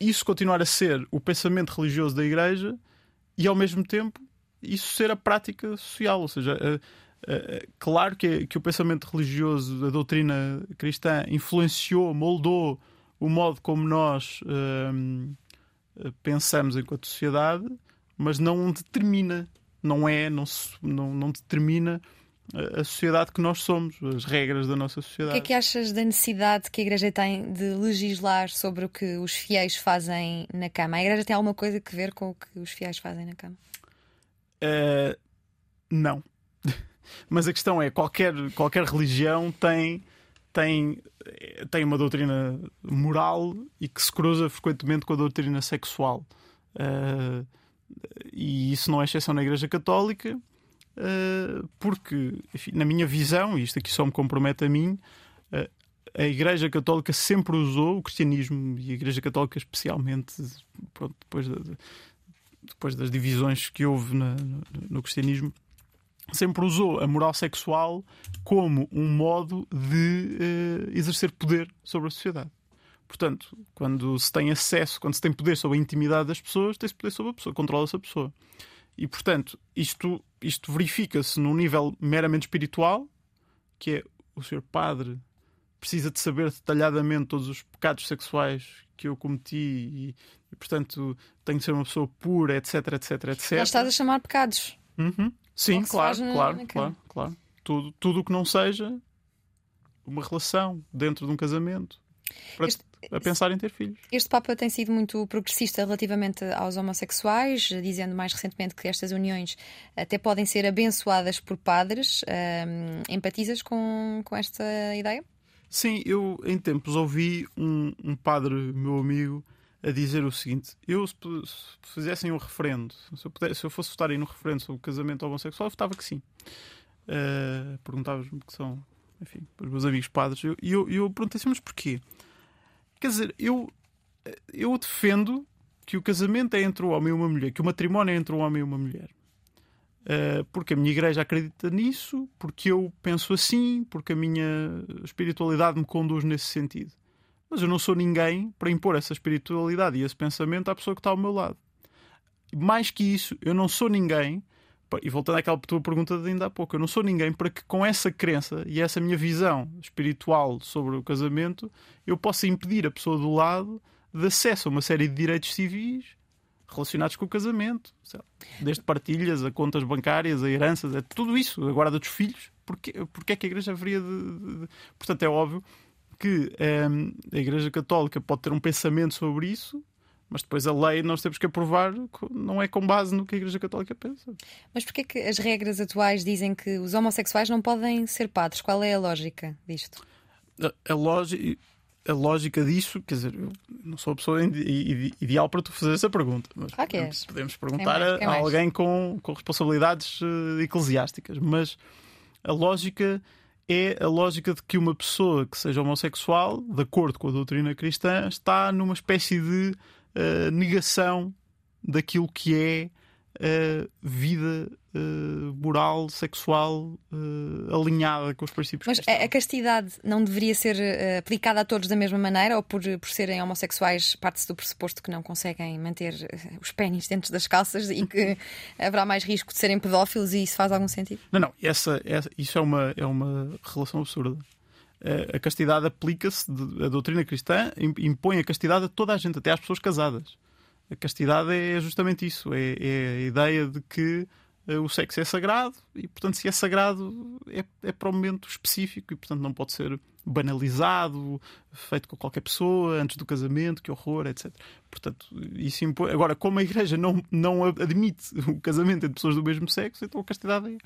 isso continuar a ser o pensamento religioso da Igreja e ao mesmo tempo isso ser a prática social. Ou seja, uh, uh, claro que, que o pensamento religioso, a doutrina cristã, influenciou, moldou o modo como nós uh, pensamos enquanto sociedade, mas não determina, não é, não, não, não determina a sociedade que nós somos, as regras da nossa sociedade. O que é que achas da necessidade que a Igreja tem de legislar sobre o que os fiéis fazem na cama? A Igreja tem alguma coisa a ver com o que os fiéis fazem na cama? Uh, não. Mas a questão é: qualquer, qualquer religião tem, tem, tem uma doutrina moral e que se cruza frequentemente com a doutrina sexual. Uh, e isso não é exceção na Igreja Católica, uh, porque, enfim, na minha visão, e isto aqui só me compromete a mim, uh, a Igreja Católica sempre usou o cristianismo e a Igreja Católica, especialmente pronto, depois da, depois das divisões que houve na, no, no cristianismo, sempre usou a moral sexual como um modo de uh, exercer poder sobre a sociedade. Portanto, quando se tem acesso, quando se tem poder sobre a intimidade das pessoas, tem-se poder sobre a pessoa, controla-se a pessoa. E, portanto, isto, isto verifica-se num nível meramente espiritual, que é o senhor padre precisa de saber detalhadamente todos os pecados sexuais que eu cometi e, e, portanto tenho de ser uma pessoa pura, etc, etc, etc. Já estás a chamar pecados. Uhum. Sim, claro, claro, na claro, claro. Tudo, tudo o que não seja uma relação dentro de um casamento. Para, este, a pensar em ter filhos. Este Papa tem sido muito progressista relativamente aos homossexuais, dizendo mais recentemente que estas uniões até podem ser abençoadas por padres. Um, empatizas com, com esta ideia? Sim, eu em tempos ouvi um, um padre, meu amigo, a dizer o seguinte: eu, se, se fizessem um referendo, se eu, pudesse, se eu fosse votar aí no referendo sobre o casamento homossexual, eu votava que sim. Uh, Perguntavas-me que são, enfim, os meus amigos padres. E eu, eu, eu perguntei assim: mas porquê? Quer dizer, eu, eu defendo que o casamento é entre um homem e uma mulher, que o matrimónio é entre um homem e uma mulher. Uh, porque a minha igreja acredita nisso, porque eu penso assim, porque a minha espiritualidade me conduz nesse sentido. Mas eu não sou ninguém para impor essa espiritualidade e esse pensamento à pessoa que está ao meu lado. Mais que isso, eu não sou ninguém, e voltando àquela tua pergunta de ainda há pouco, eu não sou ninguém para que com essa crença e essa minha visão espiritual sobre o casamento eu possa impedir a pessoa do lado de acesso a uma série de direitos civis relacionados com o casamento, desde partilhas a contas bancárias, a heranças, é tudo isso, a guarda dos filhos. Porque, porque é que a Igreja haveria de, de, de... Portanto, é óbvio que um, a Igreja Católica pode ter um pensamento sobre isso, mas depois a lei nós temos que aprovar, não é com base no que a Igreja Católica pensa. Mas porquê é que as regras atuais dizem que os homossexuais não podem ser padres? Qual é a lógica disto? A, a lógica a lógica disso, quer dizer, eu não sou a pessoa ideal para tu fazer essa pergunta, mas ah, podemos, podemos, perguntar mais, a, a alguém com, com responsabilidades uh, eclesiásticas. Mas a lógica é a lógica de que uma pessoa que seja homossexual, de acordo com a doutrina cristã, está numa espécie de uh, negação daquilo que é uh, vida uh, moral, sexual uh, alinhada com os princípios Mas cristãos. a castidade não deveria ser aplicada a todos da mesma maneira ou por, por serem homossexuais parte-se do pressuposto que não conseguem manter os pênis dentro das calças e que haverá mais risco de serem pedófilos e isso faz algum sentido? Não, não, essa, essa, isso é uma, é uma relação absurda. A castidade aplica-se, a doutrina cristã impõe a castidade a toda a gente, até às pessoas casadas. A castidade é justamente isso: é, é a ideia de que uh, o sexo é sagrado e, portanto, se é sagrado, é, é para um momento específico e, portanto, não pode ser banalizado, feito com qualquer pessoa antes do casamento, que horror, etc. Portanto, isso impõe. Agora, como a Igreja não, não admite o casamento entre pessoas do mesmo sexo, então a castidade é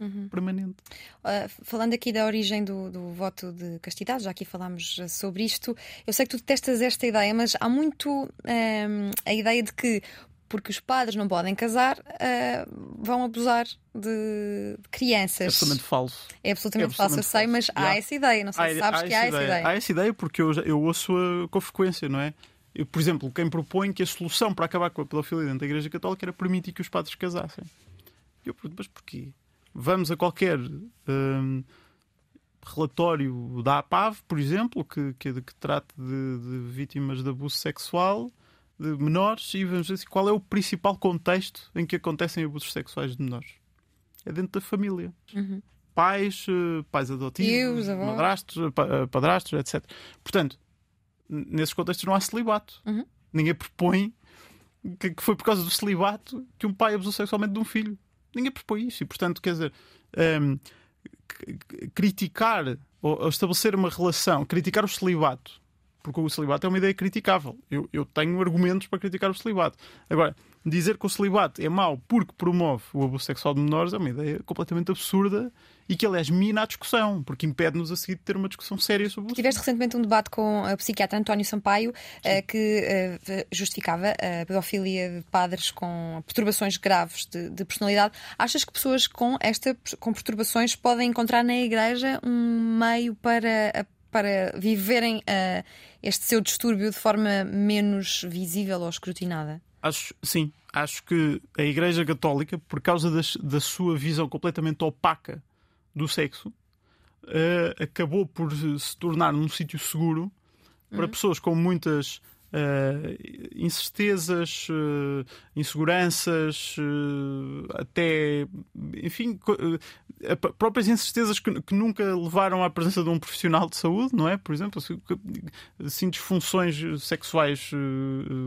uhum. permanente. Uh, falando aqui da origem do, do, voto de castidade, já aqui falámos sobre isto, eu sei que tu detestas esta ideia, mas há muito um, a ideia de que porque os padres não podem casar, uh, vão abusar de, de, crianças. É absolutamente falso. É absolutamente, é absolutamente falso, eu sei, mas há essa ideia. Não sei há, se sabes há que há essa ideia. Há essa ideia porque eu, eu ouço -a com frequência, não é? Eu, por exemplo, quem propõe que a solução para acabar com a pedofilia dentro da Igreja Católica era permitir que os padres casassem. Eu pergunto, mas porquê? Vamos a qualquer um, relatório da APAV, por exemplo, que, que, que trate de, de, vítimas de abuso sexual de menores e vamos dizer assim, qual é o principal contexto em que acontecem abusos sexuais de menores. É dentro da família. Uhum. Pais, eh, pais adotivos, madrastos, eh, padrastos, etc. Portanto, nesses contextos não há celibato. Uhum. Ninguém propõe que, que foi por causa do celibato que um pai abusou sexualmente de um filho. Ninguém propõe isso. E, portanto, quer dizer, um, criticar ou estabelecer uma relação, criticar o celibato, porque o celibato é uma ideia criticável. Eu, eu tenho argumentos para criticar o celibato. Agora, dizer que o celibato é mau porque promove o abuso sexual de menores é uma ideia completamente absurda e que, aliás, mina a discussão, porque impede-nos a seguir de ter uma discussão séria sobre o Tiveste recentemente um debate com o psiquiatra António Sampaio uh, que uh, justificava a pedofilia de padres com perturbações graves de, de, personalidade. Achas que pessoas com, esta, com perturbações podem encontrar na Igreja um meio para, para viverem uh, este seu distúrbio de forma menos visível ou escrutinada? Acho, sim, acho que a Igreja Católica, por causa das, da sua visão completamente opaca do sexo, uh, acabou por se tornar num sítio seguro para uhum. pessoas com muitas uh, incertezas, uh, inseguranças, uh, até, enfim, próprias incertezas que, que, nunca levaram à presença de um profissional de saúde, não é? Por exemplo, assim, disfunções sexuais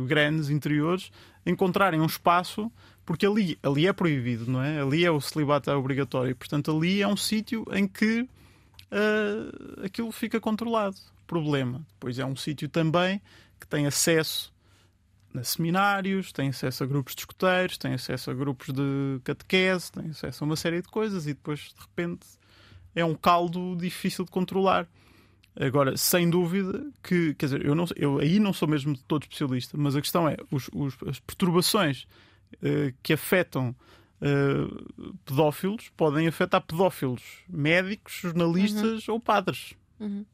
grandes, interiores, encontrarem um espaço porque ali, ali é proibido, não é? Ali é o celibato é obrigatório. Portanto, ali é um sítio em que aquilo fica controlado. Problema. Depois é um sítio também que tem acesso a seminários, tem acesso a grupos de escuteiros, tem acesso a grupos de catequese, tem acesso a uma série de coisas e depois, de repente, é um caldo difícil de controlar. Agora, sem dúvida que, quer dizer, eu, não, eu aí não sou mesmo todo especialista, mas a questão é os, os as perturbações uh, que afetam uh, pedófilos podem afetar pedófilos médicos, jornalistas uhum. ou padres. Uhum.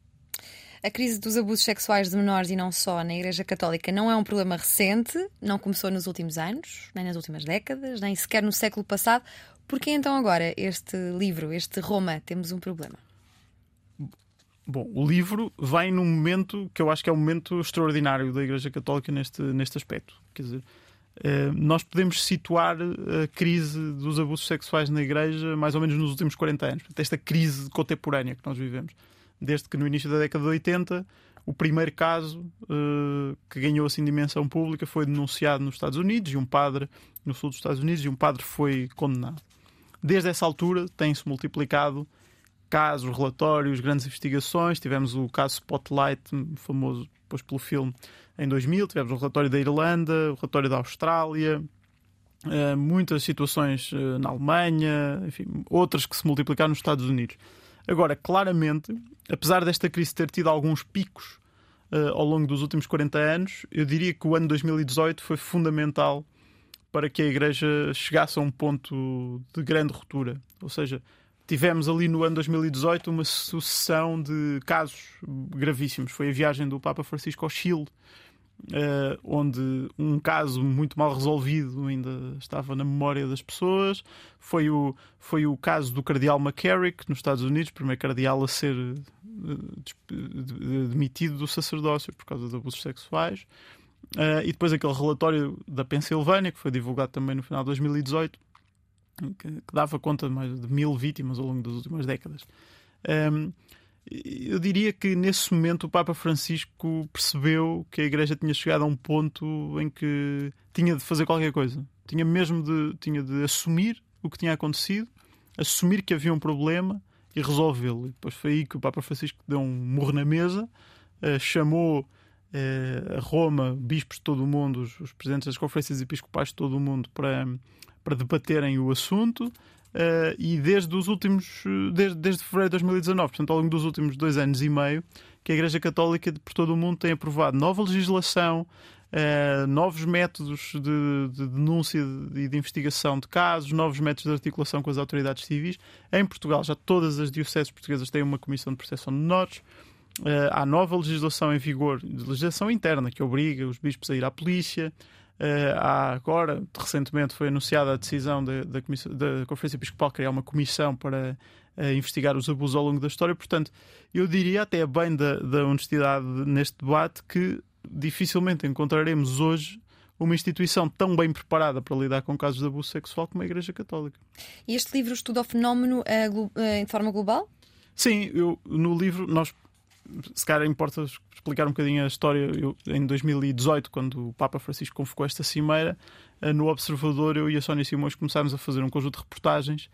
A crise dos abusos sexuais de menores e não só na Igreja Católica não é um problema recente, não começou nos últimos anos, nem nas últimas décadas, nem sequer no século passado. Por que então agora este livro, este Roma, temos um problema? Bom, o livro vem num momento que eu acho que é um momento extraordinário da Igreja Católica neste, neste aspecto. Quer dizer, eh, nós podemos situar a crise dos abusos sexuais na Igreja mais ou menos nos últimos 40 anos. Esta crise contemporânea que nós vivemos desde que no início da década de 80 o primeiro caso uh, que ganhou assim dimensão pública foi denunciado nos Estados Unidos e um padre no sul dos Estados Unidos e um padre foi condenado. Desde essa altura tem-se multiplicado casos, relatórios, grandes investigações. Tivemos o caso Spotlight, famoso depois pelo filme, em 2000. Tivemos o relatório da Irlanda, o relatório da Austrália, uh, muitas situações uh, na Alemanha, enfim, outras que se multiplicaram nos Estados Unidos. Agora, claramente, apesar desta crise ter tido alguns picos uh, ao longo dos últimos 40 anos, eu diria que o ano 2018 foi fundamental para que a Igreja chegasse a um ponto de grande ruptura. Ou seja, tivemos ali no ano 2018 uma sucessão de casos gravíssimos. Foi a viagem do Papa Francisco ao Chile, uh, onde um caso muito mal resolvido ainda estava na memória das pessoas. Foi o, foi o caso do cardeal McCarrick, nos Estados Unidos, primeiro cardeal a ser demitido do sacerdócio por causa de abusos sexuais. Uh, e depois aquele relatório da Pensilvânia, que foi divulgado também no final de 2018, que, que dava conta de mais de mil vítimas ao longo das últimas décadas. Um, eu diria que nesse momento o Papa Francisco percebeu que a Igreja tinha chegado a um ponto em que tinha de fazer qualquer coisa. Tinha mesmo de, tinha de assumir o que tinha acontecido, assumir que havia um problema e resolvê-lo. E depois foi aí que o Papa Francisco deu um murro na mesa, uh, chamou uh, a Roma, bispos de todo o mundo, os, os, presidentes das conferências episcopais de todo o mundo para, para debaterem o assunto. Uh, e desde os últimos desde, desde fevereiro de 2019, portanto, ao longo dos últimos dois anos e meio, que a Igreja Católica por todo o mundo tem aprovado nova legislação, uh, novos métodos de, de denúncia e de, de, investigação de casos, novos métodos de articulação com as autoridades civis. Em Portugal, já todas as dioceses portuguesas têm uma comissão de proteção de menores. Uh, há nova legislação em vigor, legislação interna, que obriga os bispos a ir à polícia. Há agora, recentemente, foi anunciada a decisão da, da, da Conferência Episcopal criar uma comissão para uh, investigar os abusos ao longo da história. Portanto, eu diria até bem da, da honestidade neste debate que dificilmente encontraremos hoje uma instituição tão bem preparada para lidar com casos de abuso sexual como a Igreja Católica. E este livro estuda o fenómeno uh, de forma global? Sim, eu, no livro nós se calhar importa explicar um bocadinho a história. Eu, em 2018, quando o Papa Francisco convocou esta cimeira, uh, no Observador, eu e a Sónia Simões começámos a fazer um conjunto de reportagens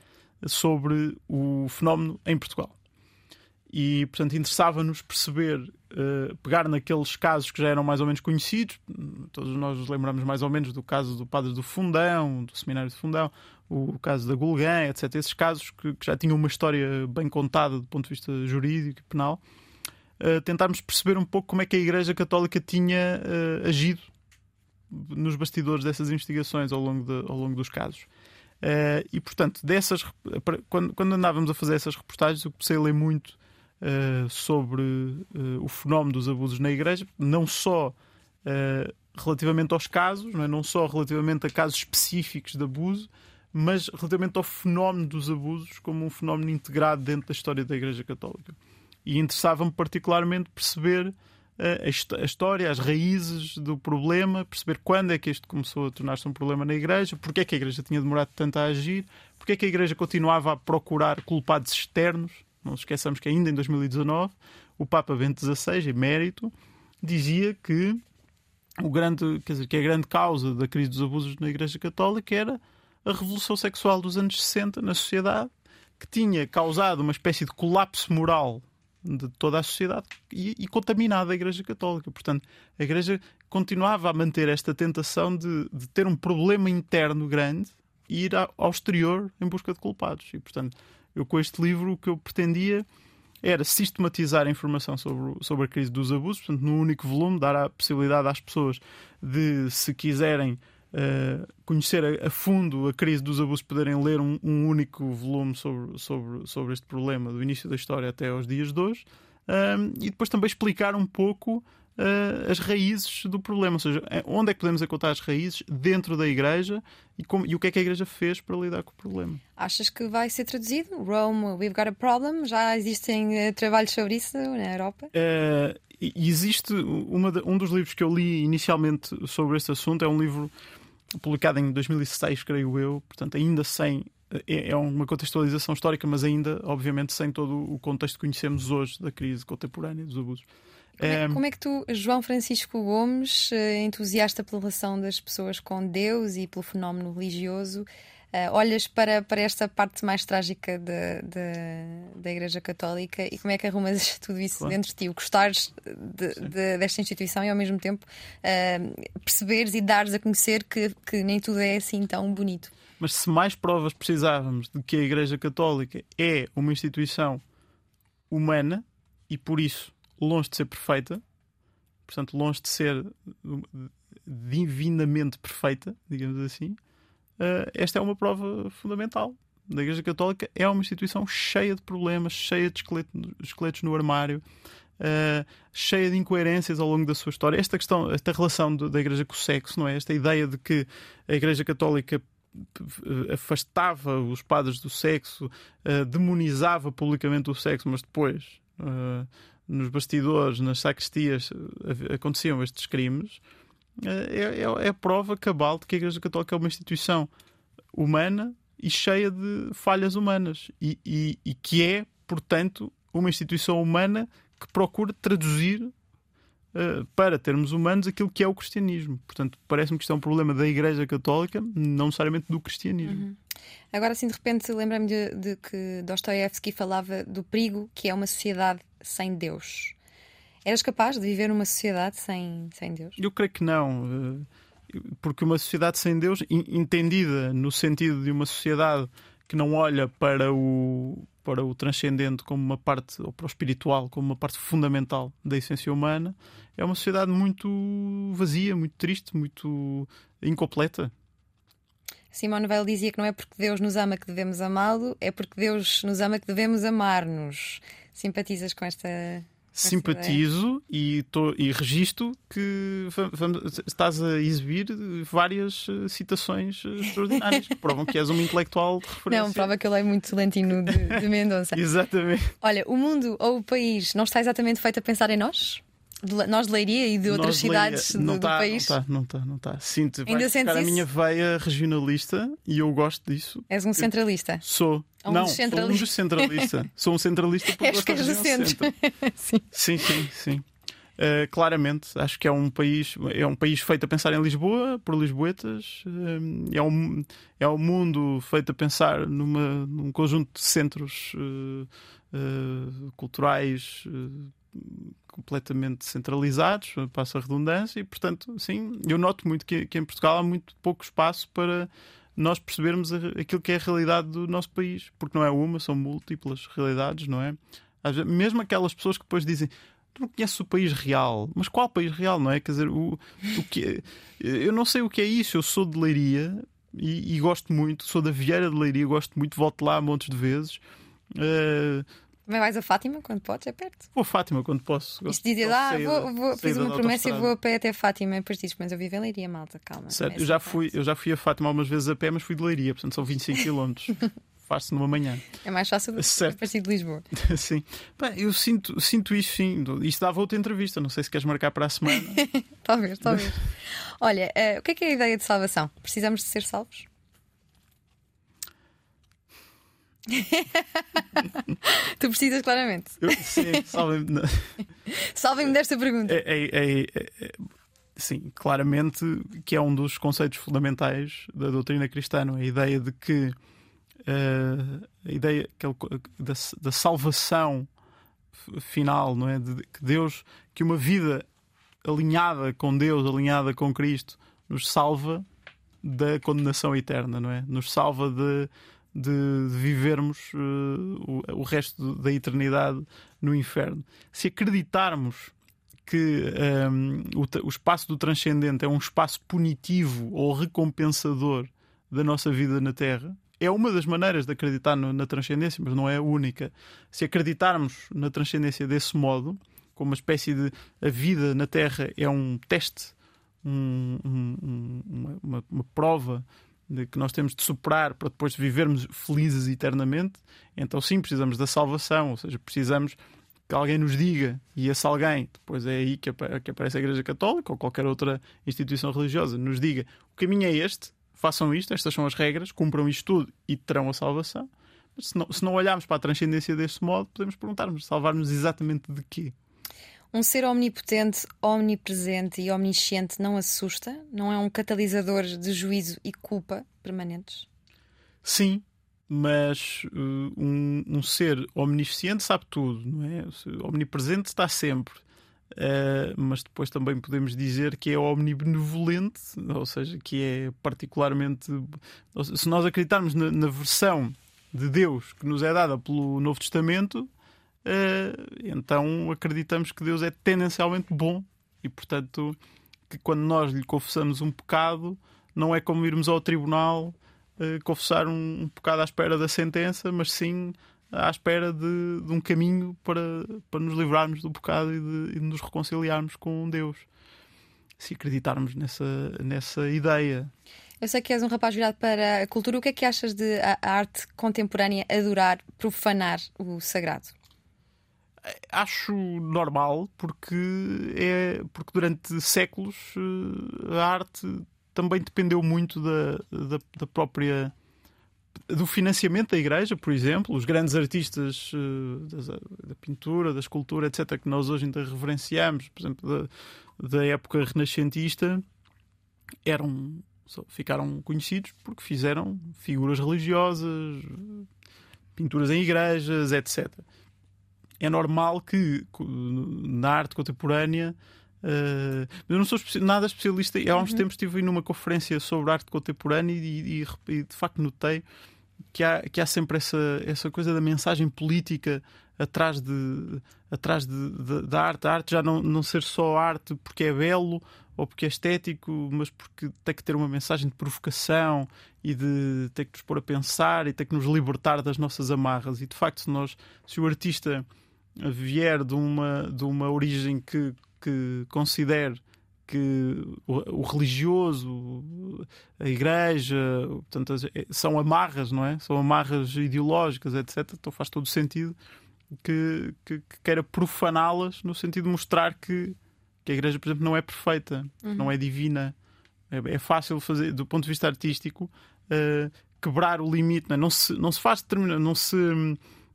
sobre o fenómeno em Portugal e, portanto, interessava-nos perceber, uh, pegar naqueles casos que já eram mais ou menos conhecidos, todos nós nos lembramos mais ou menos do caso do Padre do Fundão, do Seminário de Fundão, o caso da Gulgã, etc. Esses casos que, que, já tinham uma história bem contada do ponto de vista jurídico e penal, uh, tentarmos perceber um pouco como é que a Igreja Católica tinha uh, agido nos bastidores dessas investigações ao longo, de, ao longo dos casos. Uh, e portanto, dessas, quando, quando andávamos a fazer essas reportagens, eu comecei a ler muito sobre o fenómeno dos abusos na Igreja, não só relativamente aos casos, não, é? não só relativamente a casos específicos de abuso, mas relativamente ao fenómeno dos abusos como um fenómeno integrado dentro da história da Igreja Católica. E interessava-me particularmente perceber a história, as raízes do problema, perceber quando é que isto começou a tornar-se um problema na Igreja, porque é que a Igreja tinha demorado tanto a agir, porque é que a Igreja continuava a procurar culpados externos. Não esqueçamos que ainda em 2019 o Papa Bento XVI, emérito, dizia que o grande, quer dizer, que a grande causa da crise dos abusos na Igreja Católica era a revolução sexual dos anos 60 na sociedade, que tinha causado uma espécie de colapso moral de toda a sociedade e, e contaminado a Igreja Católica. Portanto, a Igreja continuava a manter esta tentação de, de ter um problema interno grande e ir ao exterior em busca de culpados. E, portanto, eu, com este livro, o que eu pretendia era sistematizar a informação sobre, sobre a crise dos abusos, portanto, num único volume, dar a possibilidade às pessoas de, se quiserem uh, conhecer a, a, fundo a crise dos abusos, poderem ler um, um, único volume sobre, sobre, sobre este problema, do início da história até aos dias de hoje, um, e depois também explicar um pouco uh, as raízes do problema, ou seja, onde é que podemos encontrar as raízes dentro da Igreja e, como, e o que é que a Igreja fez para lidar com o problema. Achas que vai ser traduzido? Rome, we've got a problem? Já existem uh, trabalhos sobre isso na Europa? Uh, existe de, um dos livros que eu li inicialmente sobre este assunto, é um livro publicado em 2006, creio eu, portanto, ainda sem é, é uma contextualização histórica, mas ainda, obviamente, sem todo o contexto que conhecemos hoje da crise contemporânea dos abusos. Como é, como é, que tu, João Francisco Gomes, eh, entusiasta pela relação das pessoas com Deus e pelo fenómeno religioso, uh, olhas para, para esta parte mais trágica de, de, da Igreja Católica e como é que arrumas tudo isso claro. dentro de ti? O gostares de, de, desta instituição e ao mesmo tempo uh, perceberes e dares a conhecer que, que nem tudo é assim tão bonito. Mas se mais provas precisávamos de que a Igreja Católica é uma instituição humana e por isso longe de ser perfeita, portanto, longe de ser divinamente perfeita, digamos assim, uh, esta é uma prova fundamental. A Igreja Católica é uma instituição cheia de problemas, cheia de esqueletos, esqueletos no armário, uh, cheia de incoerências ao longo da sua história. Esta questão, esta relação da Igreja com o sexo, não é? Esta ideia de que a Igreja Católica afastava os padres do sexo, uh, demonizava publicamente o sexo, mas depois nos bastidores, nas sacristias, aconteciam estes crimes. É, é, é, a prova cabal de que a Igreja Católica é uma instituição humana e cheia de falhas humanas e, e, e que é, portanto, uma instituição humana que procura traduzir uh, para termos humanos aquilo que é o cristianismo. Portanto, parece-me que isto é um problema da Igreja Católica, não necessariamente do cristianismo. Uhum. Agora, assim, de repente, lembra-me de, de, que Dostoiévski falava do perigo que é uma sociedade sem Deus. Eras capaz de viver numa sociedade sem, sem Deus? Eu creio que não. Eh, porque uma sociedade sem Deus, entendida no sentido de uma sociedade que não olha para o, para o transcendente como uma parte, ou para o espiritual como uma parte fundamental da essência humana, é uma sociedade muito vazia, muito triste, muito incompleta. Simone Weil dizia que não é porque Deus nos ama que devemos amá-lo, é porque Deus nos ama que devemos amar-nos. Simpatizas com esta simpatizo e, tô, e registro que vamos, estás a exibir várias eh, citações eh, extraordinárias que provam que és uma intelectual de referência. Não, prova que eu leio muito Lentino de, de Mendonça. exatamente. Olha, o mundo ou o país não está exatamente feito a pensar em nós? De, nós de Leiria e de outras cidades do, tá, do, país? Não está, não está, não está. Sinto, Ainda vai a minha veia regionalista e eu gosto disso. És um centralista? Sou. Um não, sou um centralista. sou um centralista porque és gosto do centro. centro. sim. sim, sim, sim. Uh, claramente, acho que é um país é um país feito a pensar em Lisboa por lisboetas uh, é um é um mundo feito a pensar numa num conjunto de centros uh, culturais completamente centralizados, passa a redundância, e portanto, sim, eu noto muito que, que, em Portugal há muito pouco espaço para nós percebermos aquilo que é a realidade do nosso país, porque não é uma, são múltiplas realidades, não é? Mesmo aquelas pessoas que depois dizem tu não conheces o país real, mas qual país real, não é? Quer dizer, o, o que é, eu não sei o que é isso, eu sou de Leiria e, e gosto muito, sou da Vieira de Leiria, gosto muito, volto lá montes de vezes. Uh, também vais a Fátima quando podes, é perto. Vou a Fátima quando posso. Isto dizes, ah, vou, vou, fiz uma promessa e vou a pé até Fátima. E depois dizes, mas eu vivo em Leiria, malta, calma. Certo, eu já, fui, eu já fui a Fátima algumas vezes a pé, mas fui de Leiria, portanto são 25 km. Faz-se numa manhã. É mais fácil do que a partir de Lisboa. sim. Bem, eu sinto, sinto isso, sim. Isto dava outra entrevista. Não sei se queres marcar para a semana. talvez, talvez. Olha, uh, o que é que é a ideia de salvação? Precisamos de ser salvos? tu precisas claramente. Eu, sim, salvem-me. salvem-me desta pergunta. É, é, é, é, sim, claramente que é um dos conceitos fundamentais da doutrina cristã, a ideia de que uh, a ideia da, da, salvação final, não é? De que Deus, que uma vida alinhada com Deus, alinhada com Cristo, nos salva da condenação eterna, não é? Nos salva de de, de vivermos uh, o, o, resto da eternidade no inferno. Se acreditarmos que um, ehm, o, o espaço do transcendente é um espaço punitivo ou recompensador da nossa vida na Terra, é uma das maneiras de acreditar no, na transcendência, mas não é a única. Se acreditarmos na transcendência desse modo, como uma espécie de a vida na Terra é um teste, um, um, uma, uma, uma, prova de que nós temos de superar para depois vivermos felizes eternamente, então sim, precisamos da salvação, ou seja, precisamos que alguém nos diga, e esse alguém, depois é aí que aparece a Igreja Católica ou qualquer outra instituição religiosa, nos diga o caminho é este, façam isto, estas são as regras, cumpram isto tudo e terão a salvação. Mas se não, se não olharmos para a transcendência desse modo, podemos perguntar-nos, salvar-nos exatamente de quê? Um ser omnipotente, omnipresente e omnisciente não assusta? Não é um catalisador de juízo e culpa permanentes? Sim, mas uh, um, um, ser omnisciente sabe tudo, não é? Omnipresente está sempre. Uh, mas depois também podemos dizer que é omnibenevolente, ou seja, que é particularmente. Se nós acreditarmos na, na versão de Deus que nos é dada pelo Novo Testamento, então acreditamos que Deus é tendencialmente bom e, portanto, que quando nós lhe confessamos um pecado, não é como irmos ao tribunal uh, confessar um, um pecado à espera da sentença, mas sim à espera de, de um caminho para, para nos livrarmos do pecado e de, e nos reconciliarmos com Deus. Se acreditarmos nessa, nessa ideia. Eu sei que és um rapaz virado para a cultura. O que é que achas de a arte contemporânea adorar, profanar o sagrado? Acho normal, porque, é, porque durante séculos eh, a arte também dependeu muito da, da, da própria do financiamento da igreja, por exemplo, os grandes artistas uh, da, pintura, da escultura, etc., que nós hoje ainda reverenciamos, por exemplo, da, da época renascentista, eram ficaram conhecidos porque fizeram figuras religiosas, pinturas em igrejas, etc. É normal que na arte contemporânea Uh, eu não sou nada especialista. Há uns uhum. tempos estive numa conferência sobre arte contemporânea e, e, e, de facto notei que há, que há sempre essa, essa coisa da mensagem política atrás, de, atrás de, de, da arte. A arte já não, não ser só arte porque é belo ou porque é estético, mas porque tem que ter uma mensagem de provocação e de ter que nos pôr a pensar e ter que nos libertar das nossas amarras. E de facto, se, nós, se o artista vier de uma, de uma origem que que considere que o, o, religioso, a igreja, portanto, é, são amarras, não é? São amarras ideológicas, etc. Então faz todo sentido que, que, que queira profaná-las no sentido de mostrar que, que a igreja, por exemplo, não é perfeita, uhum. não é divina. É, é, fácil fazer, do ponto de vista artístico, uh, quebrar o limite. Não, é? não, se, não se faz não se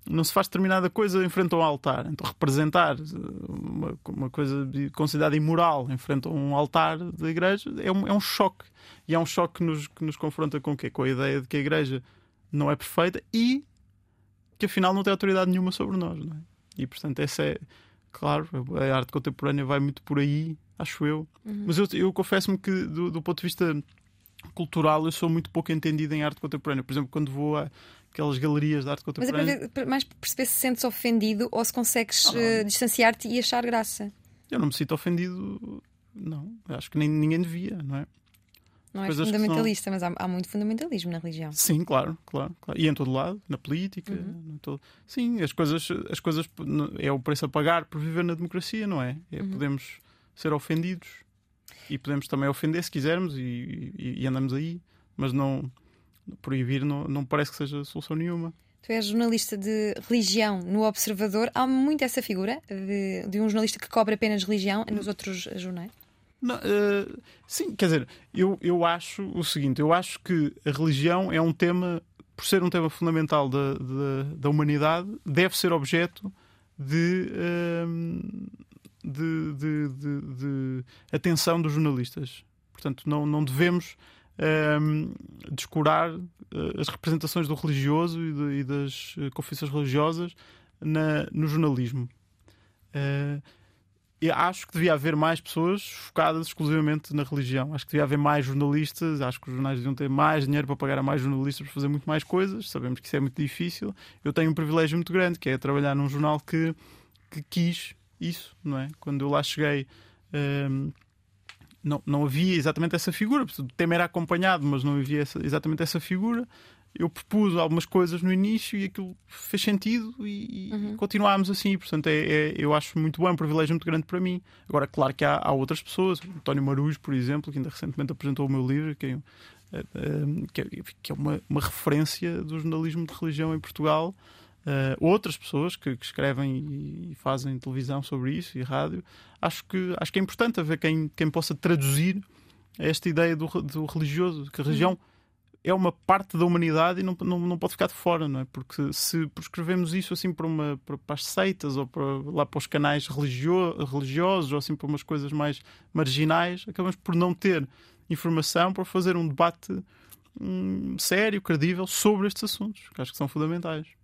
não se faz determinada coisa em frente a um altar. Então, representar uma, uma coisa considerada imoral em frente a um altar da igreja é um, é um choque. E é um choque que nos, que nos confronta com o quê? Com a ideia de que a igreja não é perfeita e que afinal não tem autoridade nenhuma sobre nós. Não é? E portanto, essa é, claro, a arte contemporânea vai muito por aí, acho eu. Uhum. Mas eu, eu confesso-me que, do, do ponto de vista cultural, eu sou muito pouco entendido em arte contemporânea. Por exemplo, quando vou a aquelas galerias de arte contemporânea. Mas é para ver, mais para perceber se sentes ofendido ou se consegues uh, distanciar-te e achar graça. Eu não me sinto ofendido, não. Acho que nem ninguém devia, não é? Não é fundamentalista, são... mas há, há, muito fundamentalismo na religião. Sim, claro, claro, claro. E em todo lado, na política. Uhum. Todo... Sim, as coisas, as coisas é o preço a pagar por viver na democracia, não é? é uhum. Podemos ser ofendidos e podemos também ofender se quisermos e, e, e andamos aí, mas não proibir não, não parece que seja solução nenhuma. Tu és jornalista de religião no Observador. Há muito essa figura de, de um jornalista que cobre apenas religião nos outros jornais? Não, uh, sim, quer dizer, eu, eu acho o seguinte: eu acho que a religião é um tema, por ser um tema fundamental da, da, da humanidade, deve ser objeto de, uh, de, de, de, atenção dos jornalistas. Portanto, não, não devemos ehm, descurar eh, as representações do religioso e, de, e das eh, confissões religiosas na, no jornalismo. Uh, eu acho que devia haver mais pessoas focadas exclusivamente na religião. Acho que devia haver mais jornalistas. Acho que os jornais deviam ter mais dinheiro para pagar a mais jornalistas para fazer muito mais coisas. Sabemos que isso é muito difícil. Eu tenho um privilégio muito grande, que é trabalhar num jornal que, que quis isso, não é? Quando eu lá cheguei. Ehm, não, não havia exatamente essa figura. O tema era acompanhado, mas não havia essa, exatamente essa figura. Eu propus algumas coisas no início e aquilo fez sentido e, uhum. continuámos assim. Portanto, é, é, eu acho muito bom, é um privilégio muito grande para mim. Agora, claro que há, há outras pessoas, António Marujo, por exemplo, que ainda recentemente apresentou o meu livro, que é, é, é, que é uma, uma referência do jornalismo de religião em Portugal. Uh, outras pessoas que, que, escrevem e fazem televisão sobre isso e rádio, acho que, acho que é importante haver quem, quem possa traduzir esta ideia do, do religioso, que a religião é uma parte da humanidade e não, não, não pode ficar de fora, não é? Porque se prescrevemos isso assim para, uma, para, para as seitas ou para, lá para os canais religio, religiosos ou assim para umas coisas mais marginais, acabamos por não ter informação para fazer um debate hum, sério, credível sobre estes assuntos, que acho que são fundamentais.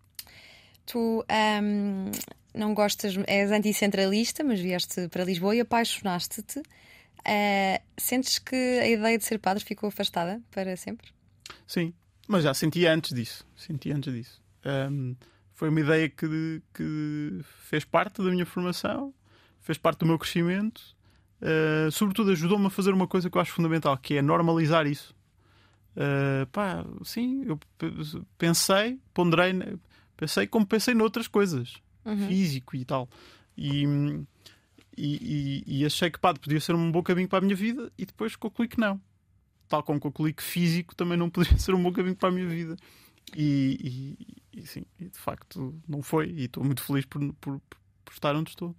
Tu um, não gostas, és anticentralista, mas vieste para Lisboa e apaixonaste-te. Uh, sentes que a ideia de ser padre ficou afastada para sempre? Sim, mas já senti antes disso. Senti antes disso. Um, foi uma ideia que, que fez parte da minha formação, fez parte do meu crescimento. Uh, sobretudo ajudou-me a fazer uma coisa que eu acho fundamental, que é normalizar isso. Uh, pá, sim, eu pensei, ponderei, Pensei como pensei noutras coisas, físico e tal. E, e, e, e achei que pá, podia ser um bom caminho para a minha vida e depois concluí que não. Tal como concluí que físico também não poderia ser um bom caminho para a minha vida. E, e, e sim, e de facto não foi. E estou muito feliz por, por, por estar onde estou.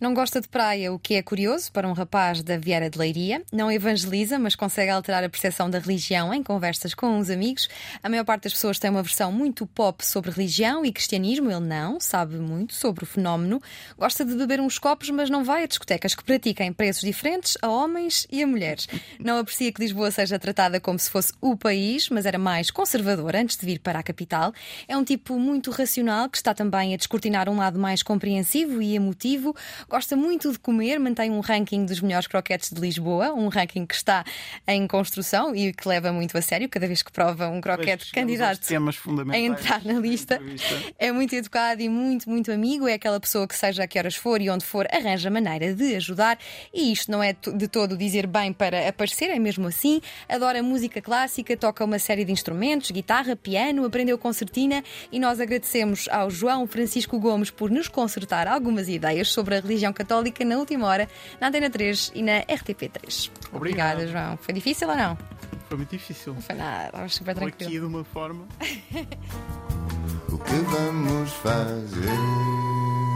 Não gosta de praia, o que é curioso para um rapaz da Vieira de Leiria. Não evangeliza, mas consegue alterar a percepção da religião em conversas com os amigos. A maior parte das pessoas tem uma versão muito pop sobre religião e cristianismo. Ele não, sabe muito sobre o fenómeno. Gosta de beber uns copos, mas não vai a discotecas que praticam preços diferentes a homens e a mulheres. Não aprecia que Lisboa seja tratada como se fosse o país, mas era mais conservador antes de vir para a capital. É um tipo muito racional que está também a descortinar um lado mais compreensivo e emotivo gosta muito de comer, mantém um ranking dos melhores croquetes de Lisboa, um ranking que está em construção e que leva muito a sério. Cada vez que prova um croquete candidato a entrar na lista, é muito educado e muito, muito amigo. É aquela pessoa que, seja a que horas for e onde for, arranja maneira de ajudar. E isto não é de todo dizer bem para aparecer, é mesmo assim. Adora música clássica, toca uma série de instrumentos, guitarra, piano, aprendeu concertina e nós agradecemos ao João Francisco Gomes por nos consertar algumas ideias sobre a religião religião católica na última hora, na Antena 3 e na RTP3. Obrigado. Obrigada, João. Foi difícil ou não? Foi muito difícil. Não foi nada, estava super tranquilo. Aqui de uma forma. o que vamos fazer?